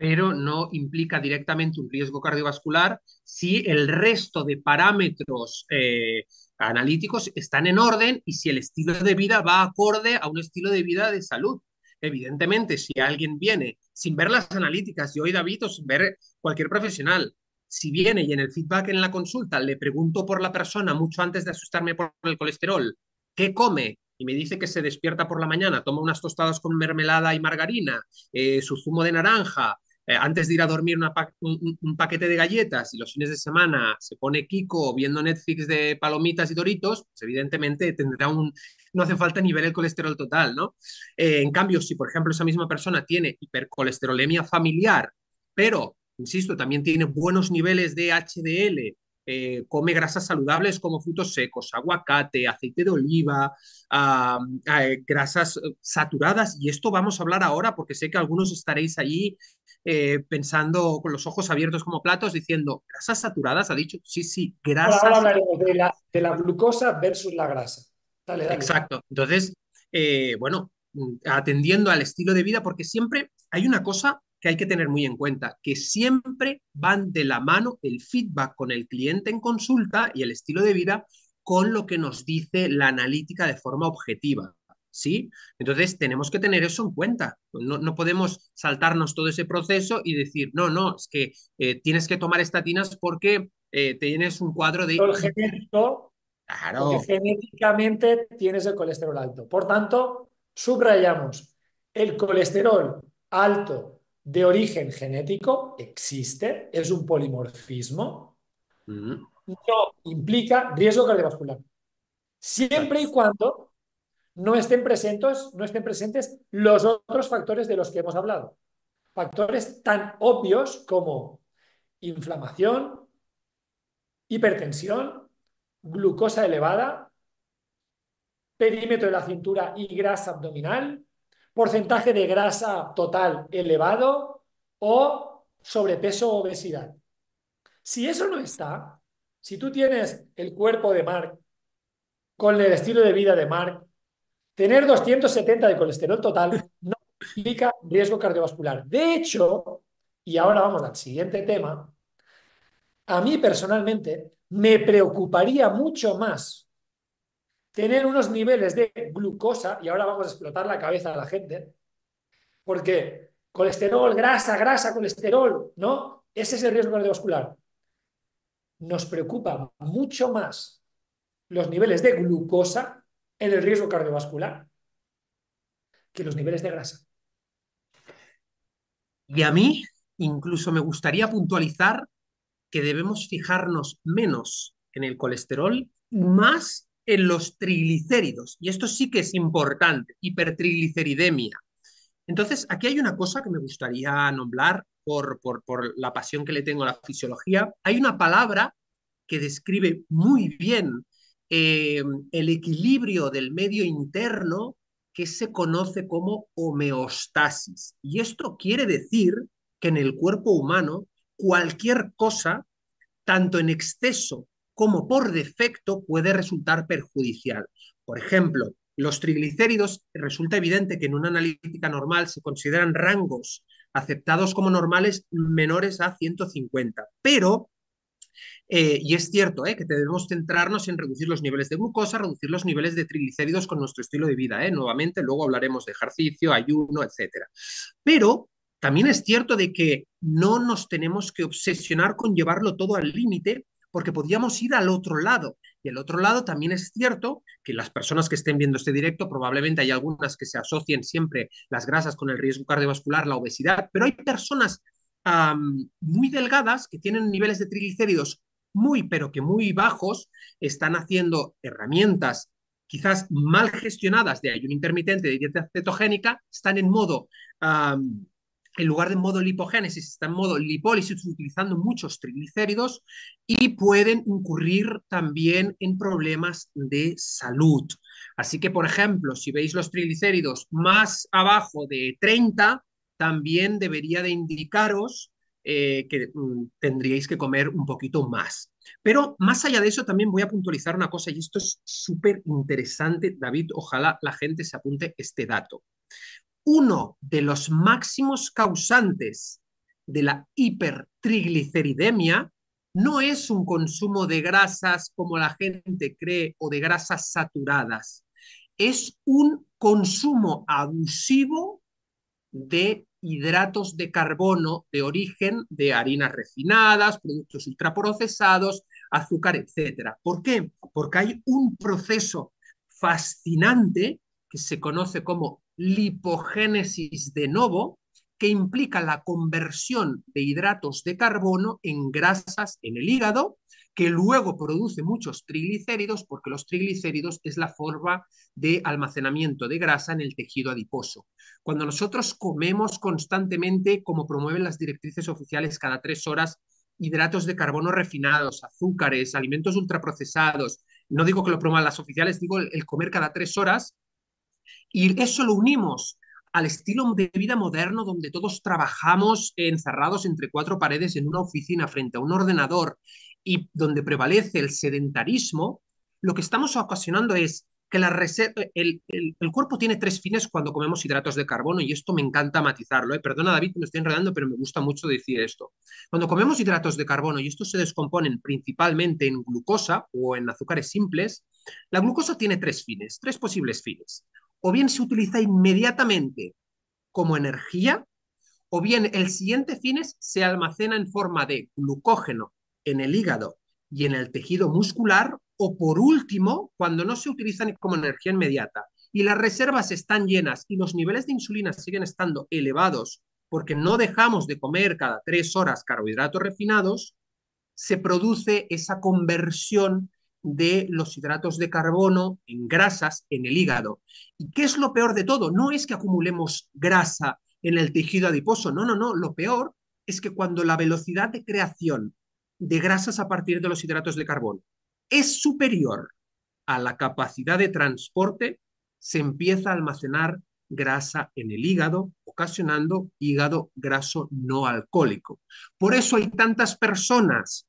[SPEAKER 1] pero no implica directamente un riesgo cardiovascular si el resto de parámetros eh, analíticos están en orden y si el estilo de vida va acorde a un estilo de vida de salud. Evidentemente, si alguien viene sin ver las analíticas, y hoy David o sin ver cualquier profesional, si viene y en el feedback en la consulta le pregunto por la persona mucho antes de asustarme por el colesterol, ¿qué come? Y me dice que se despierta por la mañana, toma unas tostadas con mermelada y margarina, eh, su zumo de naranja, eh, antes de ir a dormir un, paquete de galletas y los fines de semana se pone Kiko viendo Netflix de palomitas y doritos, pues evidentemente tendrá un... No hace falta ni ver el colesterol total, ¿no? Eh, en cambio, si por ejemplo esa misma persona tiene hipercolesterolemia familiar, pero, insisto, también tiene buenos niveles de HDL, eh, come grasas saludables como frutos secos, aguacate, aceite de oliva, grasas saturadas. Y esto vamos a hablar ahora porque sé que algunos estaréis allí eh, pensando con los ojos abiertos como platos, diciendo, ¿grasas saturadas? Ha dicho, sí, sí, grasas.
[SPEAKER 2] Ahora hablaremos de la, de la glucosa versus la grasa.
[SPEAKER 1] Exacto. Entonces, eh, bueno, atendiendo al estilo de vida, porque siempre hay una cosa que hay que tener muy en cuenta, que siempre van de la mano el feedback con el cliente en consulta y el estilo de vida con lo que nos dice la analítica de forma objetiva. ¿sí? Entonces tenemos que tener eso en cuenta. No, podemos saltarnos todo ese proceso y decir, no, no, es que eh, tienes que tomar estatinas porque eh, tienes un cuadro de...
[SPEAKER 2] El genético, claro. porque genéticamente tienes el colesterol alto. Por tanto, subrayamos, el colesterol alto de origen genético existe, es un polimorfismo, no implica riesgo cardiovascular. Siempre y cuando no estén presentes, no estén presentes los otros factores de los que hemos hablado. Factores tan obvios como inflamación, hipertensión, glucosa elevada, perímetro de la cintura y grasa abdominal, porcentaje de grasa total elevado o sobrepeso o obesidad. Si eso no está, si tú tienes el cuerpo de Mark con el estilo de vida de Mark, Tener 270 de colesterol total no implica riesgo cardiovascular. De hecho, y ahora vamos al siguiente tema, a mí personalmente me preocuparía mucho más tener unos niveles de glucosa, y ahora vamos a explotar la cabeza a la gente, porque colesterol, grasa, grasa, colesterol, ¿no? Ese es el riesgo cardiovascular. Nos preocupa mucho más los niveles de glucosa en el riesgo cardiovascular que los niveles de grasa.
[SPEAKER 1] Y a mí incluso me gustaría puntualizar que debemos fijarnos menos en el colesterol, más en los triglicéridos. Y esto sí que es importante, hipertrigliceridemia. Entonces, aquí hay una cosa que me gustaría nombrar por, por, por la pasión que le tengo a la fisiología. Hay una palabra que describe muy bien eh, el equilibrio del medio interno que se conoce como homeostasis. Y esto quiere decir que en el cuerpo humano cualquier cosa, tanto en exceso como por defecto, puede resultar perjudicial. Por ejemplo, los triglicéridos, resulta evidente que en una analítica normal se consideran rangos aceptados como normales menores a 150, pero eh, y es cierto eh, que debemos centrarnos en reducir los niveles de glucosa, reducir los niveles de triglicéridos con nuestro estilo de vida. Eh. Nuevamente, luego hablaremos de ejercicio, ayuno, etc. Pero también es cierto de que no nos tenemos que obsesionar con llevarlo todo al límite porque podríamos ir al otro lado. Y el otro lado también es cierto que las personas que estén viendo este directo, probablemente hay algunas que se asocien siempre las grasas con el riesgo cardiovascular, la obesidad, pero hay personas muy delgadas que tienen niveles de triglicéridos muy, pero que muy bajos, están haciendo herramientas quizás mal gestionadas de ayuno intermitente, de dieta cetogénica, están en modo en lugar de modo lipogénesis, está en modo lipólisis utilizando muchos triglicéridos y pueden incurrir también en problemas de salud. Así que, por ejemplo, si veis los triglicéridos más abajo de 30, también debería de indicaros eh, que mm, tendríais que comer un poquito más. Pero más allá de eso, también voy a puntualizar una cosa, y esto es súper interesante, David, ojalá la gente se apunte este dato uno de los máximos causantes de la hipertrigliceridemia no es un consumo de grasas como la gente cree o de grasas saturadas, es un consumo abusivo de hidratos de carbono de origen de harinas refinadas, productos ultraprocesados, azúcar, etc. ¿Por qué? Porque hay un proceso fascinante que se conoce como lipogénesis de novo, que implica la conversión de hidratos de carbono en grasas en el hígado, que luego produce muchos triglicéridos, porque los triglicéridos es la forma de almacenamiento de grasa en el tejido adiposo. Cuando nosotros comemos constantemente, como promueven las directrices oficiales cada tres horas, hidratos de carbono refinados, azúcares, alimentos ultraprocesados, no digo que lo promuevan las oficiales, digo el comer cada tres horas, y eso lo unimos al estilo de vida moderno donde todos trabajamos encerrados entre cuatro paredes en una oficina frente a un ordenador y donde prevalece el sedentarismo, lo que estamos ocasionando es que la el, el, cuerpo tiene tres fines cuando comemos hidratos de carbono y esto me encanta matizarlo. ¿eh? Perdona David me estoy enredando, pero me gusta mucho decir esto. Cuando comemos hidratos de carbono y estos se descomponen principalmente en glucosa o en azúcares simples, la glucosa tiene tres fines, tres posibles fines o bien se utiliza inmediatamente como energía, o bien el siguiente fines se almacena en forma de glucógeno en el hígado y en el tejido muscular, o por último, cuando no se utilizan como energía inmediata y las reservas están llenas y los niveles de insulina siguen estando elevados porque no dejamos de comer cada tres horas carbohidratos refinados, se produce esa conversión de los hidratos de carbono en grasas en el hígado. ¿Y qué es lo peor de todo? No es que acumulemos grasa en el tejido adiposo, no, no, no, lo peor es que cuando la velocidad de creación de grasas a partir de los hidratos de carbono es superior a la capacidad de transporte, se empieza a almacenar grasa en el hígado, ocasionando hígado graso no alcohólico. Por eso hay tantas personas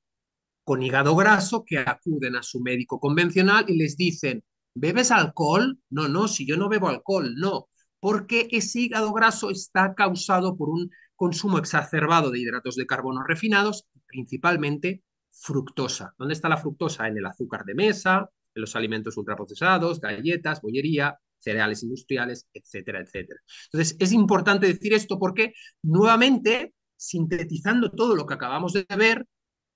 [SPEAKER 1] con hígado graso que acuden a su médico convencional y les dicen, ¿bebes alcohol? No, no, si yo no bebo alcohol, no, porque ese hígado graso está causado por un consumo exacerbado de hidratos de carbono refinados, principalmente fructosa. ¿Dónde está la fructosa? En el azúcar de mesa, en los alimentos ultraprocesados, galletas, bollería, cereales industriales, etcétera, etcétera. Entonces, es importante decir esto porque, nuevamente, sintetizando todo lo que acabamos de ver,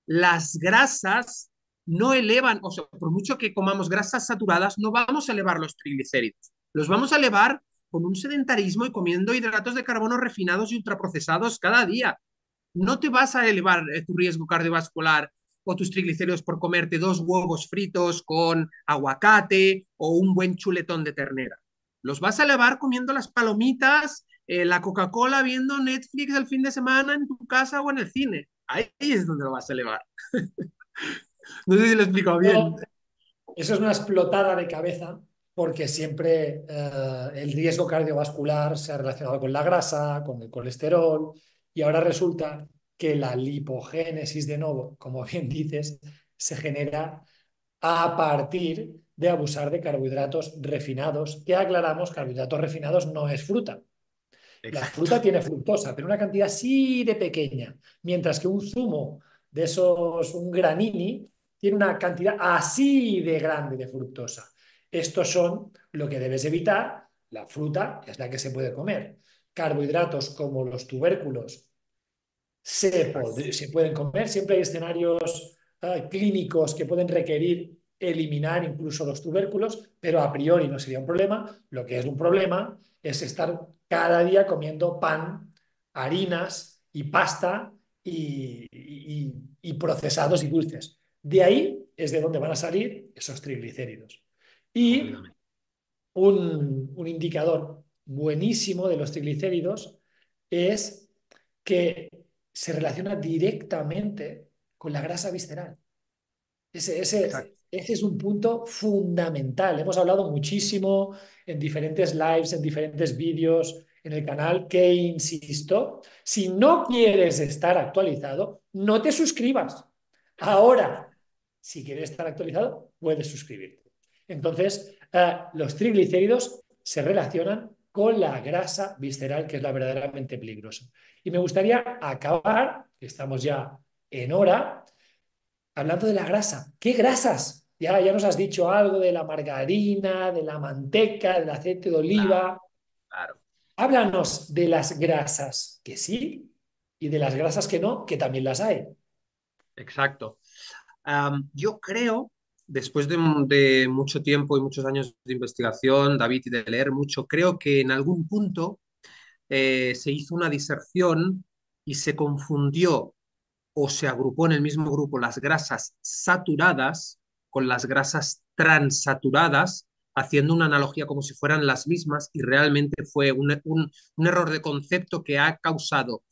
[SPEAKER 1] las grasas no elevan, o sea, por mucho que comamos grasas saturadas, no vamos a elevar los triglicéridos. Los vamos a elevar con un sedentarismo y comiendo hidratos de carbono refinados y ultraprocesados cada día. No te vas a elevar eh, tu riesgo cardiovascular o tus triglicéridos por comerte dos huevos fritos con aguacate o un buen chuletón de ternera. Los vas a elevar comiendo las palomitas, eh, la Coca-Cola, viendo Netflix el fin de semana en tu casa o en el cine ahí es donde lo vas a elevar. [laughs] no sé si lo explico bien.
[SPEAKER 2] eso es una explotada de cabeza porque siempre eh, el riesgo cardiovascular se ha relacionado con la grasa, con el colesterol, y ahora resulta que la lipogénesis de nuevo, como bien dices, se genera a partir de abusar de carbohidratos refinados, que aclaramos, carbohidratos refinados no es fruta. La fruta tiene fructosa, pero una cantidad así de pequeña, mientras que un zumo de esos, un granini, tiene una cantidad así de grande de fructosa. Estos son lo que debes evitar. La fruta es la que se puede comer. Carbohidratos como los tubérculos se, se pueden comer. Siempre hay escenarios clínicos que pueden requerir eliminar incluso los tubérculos, pero a priori no sería un problema. Lo que es un problema es estar cada día comiendo pan, harinas y pasta y, procesados y dulces. De ahí es de donde van a salir esos triglicéridos. Y un, indicador buenísimo de los triglicéridos es que se relaciona directamente con la grasa visceral. Ese, ese, ese es un punto fundamental. Hemos hablado muchísimo en diferentes lives, en diferentes vídeos en el canal, que insisto, si no quieres estar actualizado, no te suscribas. Ahora, si quieres estar actualizado, puedes suscribirte. Entonces, eh, los triglicéridos se relacionan con la grasa visceral, que es la verdaderamente peligrosa. Y me gustaría acabar, estamos ya en hora, hablando de la grasa. ¿Qué grasas? Ya, ya nos has dicho algo de la margarina, de la manteca, del aceite de oliva. Claro, Háblanos de las grasas que sí y de las grasas que no, que también las hay.
[SPEAKER 1] Exacto. yo creo, después de, mucho tiempo y muchos años de investigación, David, y de leer mucho, creo que en algún punto eh, se hizo una diserción y se confundió o se agrupó en el mismo grupo las grasas saturadas con las grasas transaturadas, haciendo una analogía como si fueran las mismas y realmente fue un, error de concepto que ha causado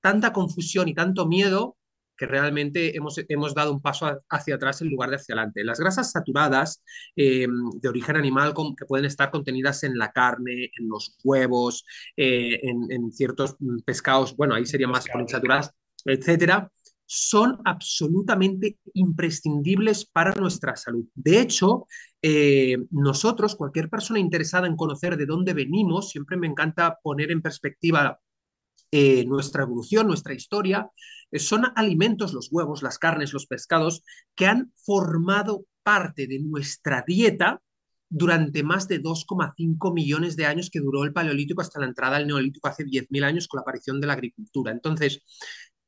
[SPEAKER 1] tanta confusión y tanto miedo que realmente hemos, hemos dado un paso hacia atrás en lugar de hacia adelante. Las grasas saturadas eh, de origen animal que pueden estar contenidas en la carne, en los huevos, eh, en, ciertos pescados, bueno, ahí serían más poliinsaturadas, etcétera, son absolutamente imprescindibles para nuestra salud. De hecho, eh, nosotros, cualquier persona interesada en conocer de dónde venimos, siempre me encanta poner en perspectiva eh, nuestra evolución, nuestra historia, eh, son alimentos, los huevos, las carnes, los pescados, que han formado parte de nuestra dieta durante más de 2,5 millones de años que duró el Paleolítico hasta la entrada del Neolítico hace 10.000 años con la aparición de la agricultura. Entonces,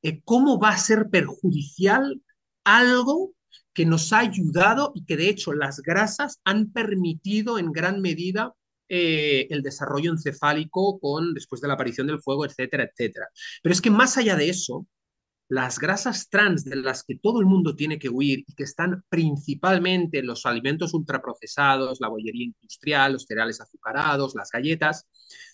[SPEAKER 1] eh, cómo va a ser perjudicial algo que nos ha ayudado y que de hecho las grasas han permitido en gran medida eh, el desarrollo encefálico con, después de la aparición del fuego, etcétera, etcétera. Pero es que más allá de eso, las grasas trans de las que todo el mundo tiene que huir y que están principalmente en los alimentos ultraprocesados, la bollería industrial, los cereales azucarados, las galletas,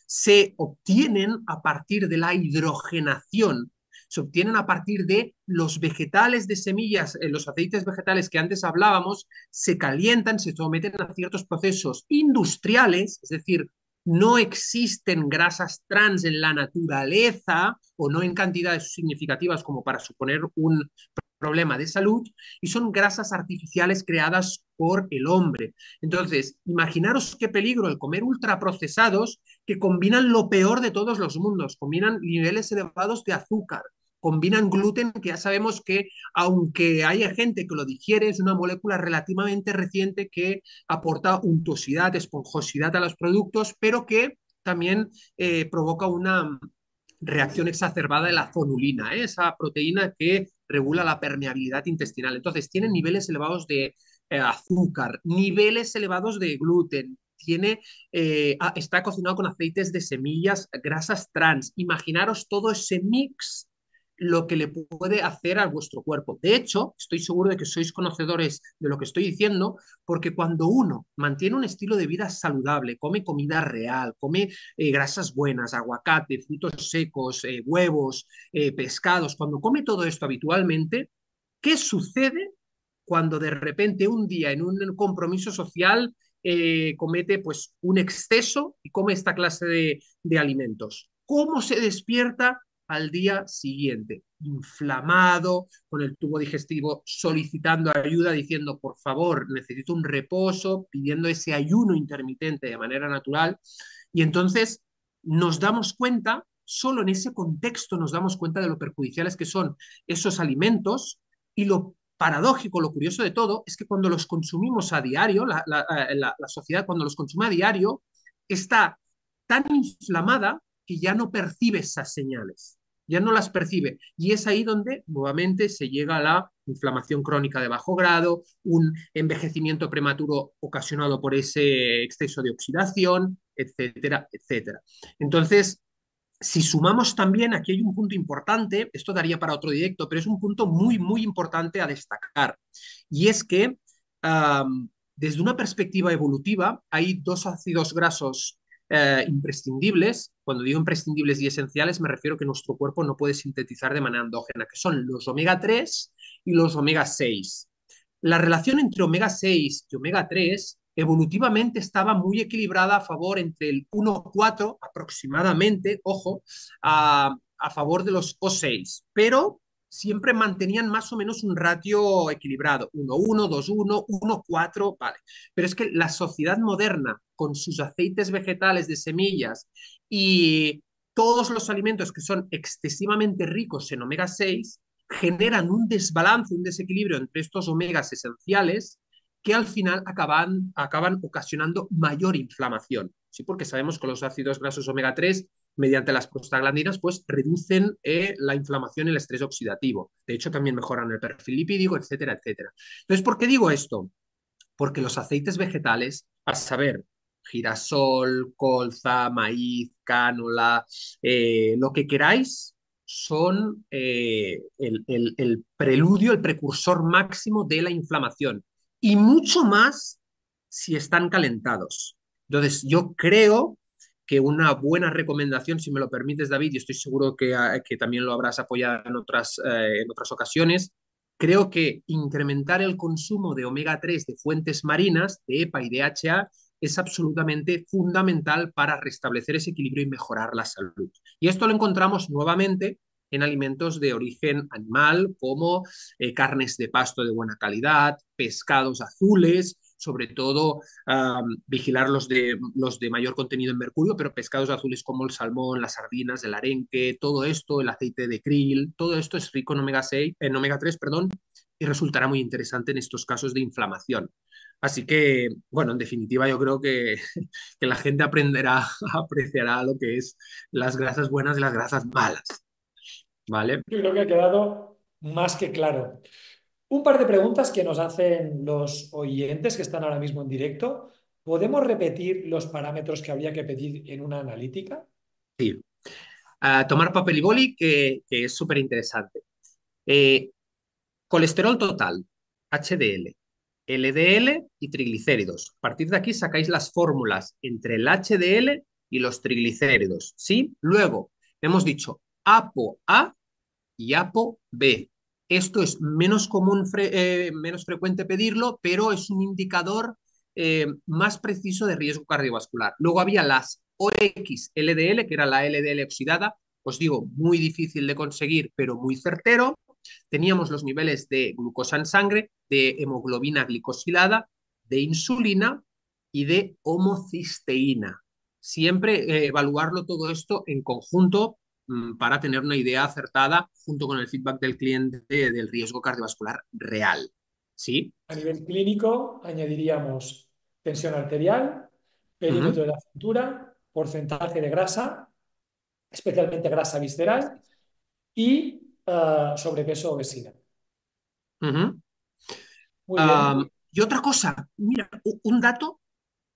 [SPEAKER 1] se obtienen a partir de la hidrogenación se obtienen a partir de los vegetales de semillas, eh, los aceites vegetales que antes hablábamos, se calientan, se someten a ciertos procesos industriales, es decir, no existen grasas trans en la naturaleza o no en cantidades significativas como para suponer un problema de salud y son grasas artificiales creadas por el hombre. Entonces, imaginaros qué peligro el comer ultraprocesados que combinan lo peor de todos los mundos, combinan niveles elevados de azúcar, combinan gluten, que ya sabemos que aunque haya gente que lo digiere, es una molécula relativamente reciente que aporta untuosidad, esponjosidad a los productos, pero que también eh, provoca una reacción exacerbada de la zonulina, ¿eh? esa proteína que regula la permeabilidad intestinal. Entonces, tiene niveles elevados de eh, azúcar, niveles elevados de gluten, tiene, está cocinado con aceites de semillas, grasas trans. Imaginaros todo ese mix lo que le puede hacer a vuestro cuerpo. De hecho, estoy seguro de que sois conocedores de lo que estoy diciendo, porque cuando uno mantiene un estilo de vida saludable, come comida real, come eh, grasas buenas, aguacate, frutos secos, eh, huevos, eh, pescados, cuando come todo esto habitualmente, ¿qué sucede cuando de repente un día en un compromiso social comete pues un exceso y come esta clase de, de alimentos? ¿Cómo se despierta al día siguiente, inflamado, con el tubo digestivo solicitando ayuda, diciendo, por favor, necesito un reposo, pidiendo ese ayuno intermitente de manera natural. Y entonces nos damos cuenta, solo en ese contexto nos damos cuenta de lo perjudiciales que son esos alimentos y lo paradójico, lo curioso de todo, es que cuando los consumimos a diario, la, sociedad cuando los consume a diario, está tan inflamada que ya no percibe esas señales ya no las percibe. Y es ahí donde nuevamente se llega a la inflamación crónica de bajo grado, un envejecimiento prematuro ocasionado por ese exceso de oxidación, etcétera, etcétera. Entonces, si sumamos también, aquí hay un punto importante, esto daría para otro directo, pero es un punto muy, muy importante a destacar. Y es que desde una perspectiva evolutiva hay dos ácidos grasos eh, imprescindibles. Cuando digo imprescindibles y esenciales, me refiero que nuestro cuerpo no puede sintetizar de manera endógena, que son los omega 3 y los omega 6. La relación entre omega 6 y omega 3 evolutivamente estaba muy equilibrada a favor entre el 1,4 aproximadamente, ojo, a, a favor de los O6, pero siempre mantenían más o menos un ratio equilibrado, 1-1, 2-1, 1-4, vale. Pero es que la sociedad moderna, con sus aceites vegetales de semillas y todos los alimentos que son excesivamente ricos en omega 6, generan un desbalance, un desequilibrio entre estos omegas esenciales que al final acaban, acaban ocasionando mayor inflamación. ¿sí? Porque sabemos que los ácidos grasos omega 3 mediante las prostaglandinas, pues reducen eh, la inflamación y el estrés oxidativo. De hecho, también mejoran el perfil lipídico, etcétera, etcétera. Entonces, ¿por qué digo esto? Porque los aceites vegetales, a saber, girasol, colza, maíz, cánola, eh, lo que queráis, son eh, el, el preludio, el precursor máximo de la inflamación. Y mucho más si están calentados. Entonces, yo creo que una buena recomendación, si me lo permites, David, y estoy seguro que, ah, también lo habrás apoyado en otras, eh, en otras ocasiones, creo que incrementar el consumo de omega 3 de fuentes marinas, de EPA y DHA, es absolutamente fundamental para restablecer ese equilibrio y mejorar la salud. Y esto lo encontramos nuevamente en alimentos de origen animal, como eh, carnes de pasto de buena calidad, pescados azules, sobre todo vigilar los de, los de mayor contenido en mercurio, pero pescados azules como el salmón, las sardinas, el arenque, todo esto, el aceite de krill, todo esto es rico en omega 6, en omega 3, perdón, y resultará muy interesante en estos casos de inflamación. Así que, bueno, en definitiva, yo creo que, [laughs] que la gente aprenderá, [laughs] apreciará lo que es las grasas buenas y las grasas malas. ¿Vale?
[SPEAKER 2] Yo creo que ha quedado más que claro. Un par de preguntas que nos hacen los oyentes que están ahora mismo en directo. ¿Podemos repetir los parámetros que habría que pedir en una analítica?
[SPEAKER 1] Sí. tomar papel y boli, que, es súper interesante. Eh, colesterol total, HDL, LDL y triglicéridos. A partir de aquí sacáis las fórmulas entre el HDL y los triglicéridos. ¿sí? Luego, hemos dicho ApoA y ApoB. Esto es menos común, eh, menos frecuente pedirlo, pero es un indicador eh, más preciso de riesgo cardiovascular. Luego había las OX-LDL, que era la LDL oxidada, os digo, muy difícil de conseguir, pero muy certero. Teníamos los niveles de glucosa en sangre, de hemoglobina glicosilada, de insulina y de homocisteína. Siempre eh, evaluarlo todo esto en conjunto para tener una idea acertada junto con el feedback del cliente del riesgo cardiovascular real. ¿Sí?
[SPEAKER 2] A nivel clínico añadiríamos tensión arterial, perímetro de la cintura, porcentaje de grasa, especialmente grasa visceral y uh, sobrepeso obesidad.
[SPEAKER 1] y otra cosa, mira, un dato,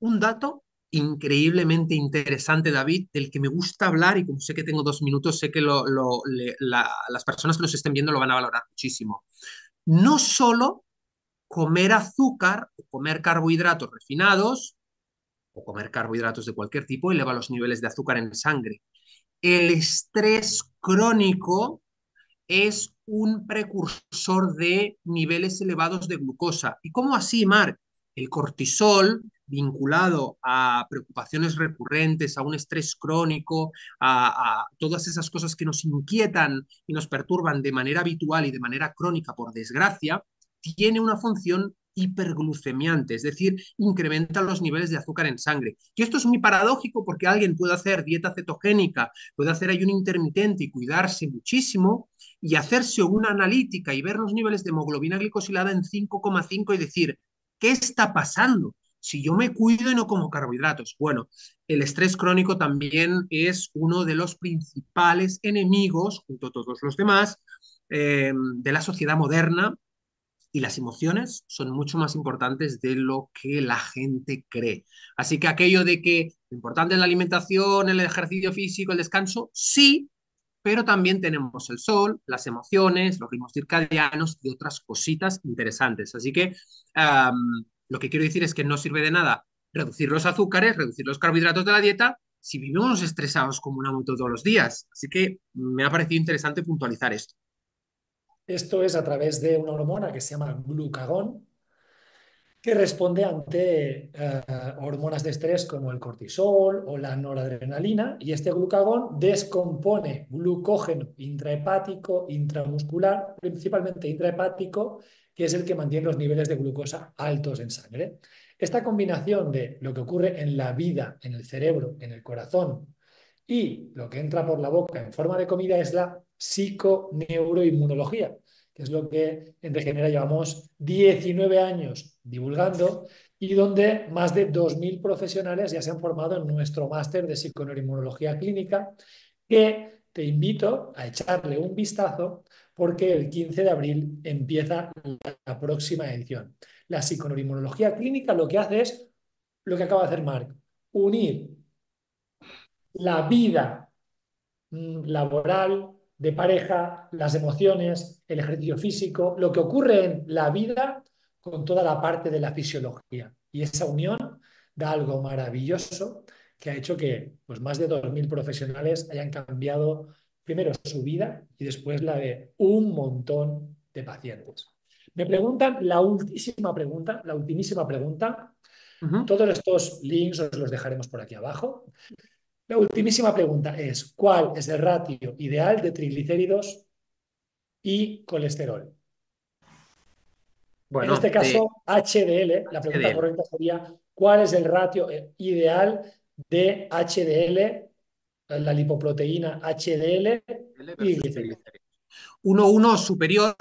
[SPEAKER 1] un dato increíblemente interesante, David, del que me gusta hablar y como sé que tengo dos minutos, sé que las personas que los estén viendo lo van a valorar muchísimo. No solo comer azúcar o comer carbohidratos refinados o comer carbohidratos de cualquier tipo eleva los niveles de azúcar en sangre. El estrés crónico es un precursor de niveles elevados de glucosa. ¿Y cómo así, Marc? El cortisol vinculado a preocupaciones recurrentes, a un estrés crónico, a, todas esas cosas que nos inquietan y nos perturban de manera habitual y de manera crónica, por desgracia, tiene una función hiperglucemiante, es decir, incrementa los niveles de azúcar en sangre. Y esto es muy paradójico porque alguien puede hacer dieta cetogénica, puede hacer ayuno intermitente y cuidarse muchísimo y hacerse una analítica y ver los niveles de hemoglobina glicosilada en 5,5 y decir, ¿qué está pasando? Si yo me cuido y no como carbohidratos. Bueno, el estrés crónico también es uno de los principales enemigos, junto a todos los demás, eh, de la sociedad moderna y las emociones son mucho más importantes de lo que la gente cree. Así que aquello de que lo importante es la alimentación, el ejercicio físico, el descanso, sí, pero también tenemos el sol, las emociones, los ritmos circadianos y otras cositas interesantes. Así que lo que quiero decir es que no sirve de nada reducir los azúcares, reducir los carbohidratos de la dieta si vivimos estresados como una moto todos los días. Así que me ha parecido interesante puntualizar esto.
[SPEAKER 2] Esto es a través de una hormona que se llama glucagón, que responde ante eh, hormonas de estrés como el cortisol o la noradrenalina, y este glucagón descompone glucógeno intrahepático, intramuscular, principalmente intrahepático, que es el que mantiene los niveles de glucosa altos en sangre. Esta combinación de lo que ocurre en la vida, en el cerebro, en el corazón y lo que entra por la boca en forma de comida es la psiconeuroinmunología, que es lo que en Regenera llevamos 19 años divulgando y donde más de 2.000 profesionales ya se han formado en nuestro máster de psiconeuroinmunología clínica, que te invito a echarle un vistazo porque el 15 de abril empieza la próxima edición. La psiconeuroinmunología clínica lo que hace es lo que acaba de hacer Mark, unir la vida mm, laboral, de pareja, las emociones, el ejercicio físico, lo que ocurre en la vida con toda la parte de la fisiología. Y esa unión da algo maravilloso que ha hecho que pues, más de 2.000 profesionales hayan cambiado primero su vida y después la de un montón de pacientes. Me preguntan la ultimísima pregunta, la ultimísima pregunta. Todos estos links os los dejaremos por aquí abajo. La ultimísima pregunta es, ¿cuál es el ratio ideal de triglicéridos y colesterol? Bueno, en este caso, HDL, la pregunta correcta sería, ¿cuál es el ratio eh, ideal de HDL, la lipoproteína HDL y
[SPEAKER 1] triglicéridos? Uno, uno superior,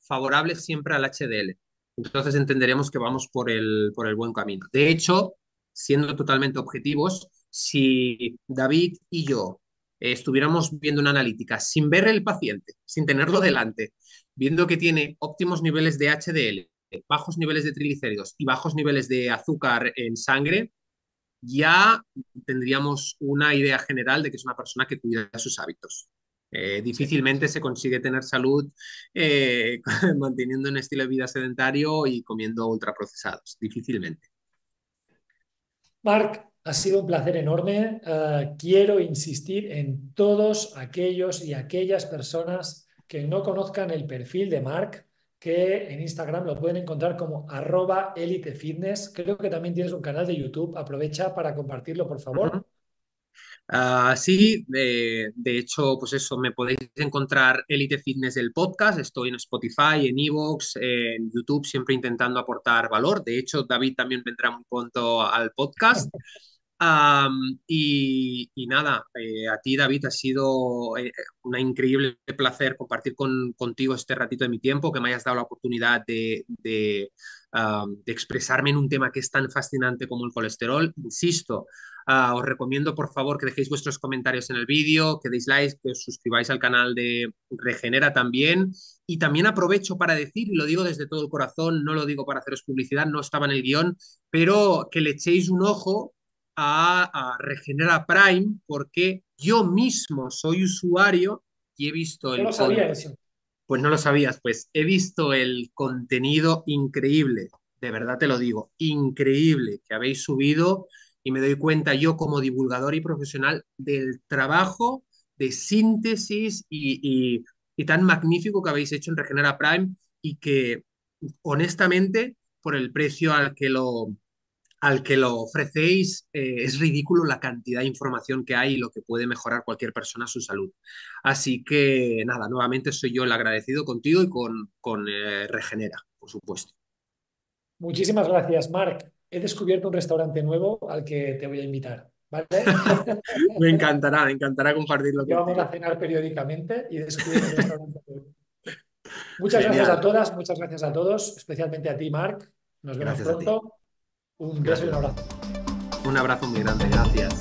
[SPEAKER 1] favorable siempre al HDL. Entonces entenderemos que vamos por el, por el buen camino. De hecho, siendo totalmente objetivos, si David y yo estuviéramos viendo una analítica sin ver el paciente, sin tenerlo delante, viendo que tiene óptimos niveles de HDL, bajos niveles de triglicéridos y bajos niveles de azúcar en sangre, ya tendríamos una idea general de que es una persona que cuida sus hábitos. Eh, difícilmente se consigue tener salud eh, [laughs] manteniendo un estilo de vida sedentario y comiendo ultraprocesados. Difícilmente.
[SPEAKER 2] Marc, ha sido un placer enorme. Eh, quiero insistir en todos aquellos y aquellas personas que no conozcan el perfil de Mark, que en Instagram lo pueden encontrar como arroba elitefitness. Creo que también tienes un canal de YouTube. Aprovecha para compartirlo, por favor.
[SPEAKER 1] Ah, sí, de, hecho, pues eso, me podéis encontrar Elite Fitness el podcast, estoy en Spotify, en Evox, en YouTube, siempre intentando aportar valor. De hecho, David también vendrá muy pronto al podcast. [laughs] y, nada, eh, a ti David ha sido eh, un increíble placer compartir con, contigo este ratito de mi tiempo, que me hayas dado la oportunidad de, expresarme en un tema que es tan fascinante como el colesterol. Insisto, ah, os recomiendo por favor que dejéis vuestros comentarios en el vídeo, que deis like, que os suscribáis al canal de Regenera también. Y también aprovecho para decir, y lo digo desde todo el corazón, no lo digo para haceros publicidad, no estaba en el guion, pero que le echéis un ojo a, Regenera Prime porque yo mismo soy usuario y he visto el...
[SPEAKER 2] No lo sabía eso.
[SPEAKER 1] Pues no lo sabías, pues he visto el contenido increíble, de verdad te lo digo, increíble que habéis subido y me doy cuenta yo como divulgador y profesional del trabajo de síntesis y, y tan magnífico que habéis hecho en Regenera Prime y que honestamente por el precio al que lo, al que lo ofrecéis, eh, es ridículo la cantidad de información que hay y lo que puede mejorar cualquier persona su salud. Así que nada, nuevamente soy yo el agradecido contigo y con, con eh, Regenera, por supuesto.
[SPEAKER 2] Muchísimas gracias, Marc. He descubierto un restaurante nuevo al que te voy a invitar. [laughs]
[SPEAKER 1] me encantará, me encantará compartirlo.
[SPEAKER 2] Vamos a cenar periódicamente y descubrir un restaurante nuevo. Muchas gracias a todas, muchas gracias a todos, especialmente a ti, Marc. Nos vemos pronto. Un beso y un abrazo.
[SPEAKER 1] Un abrazo muy grande, gracias.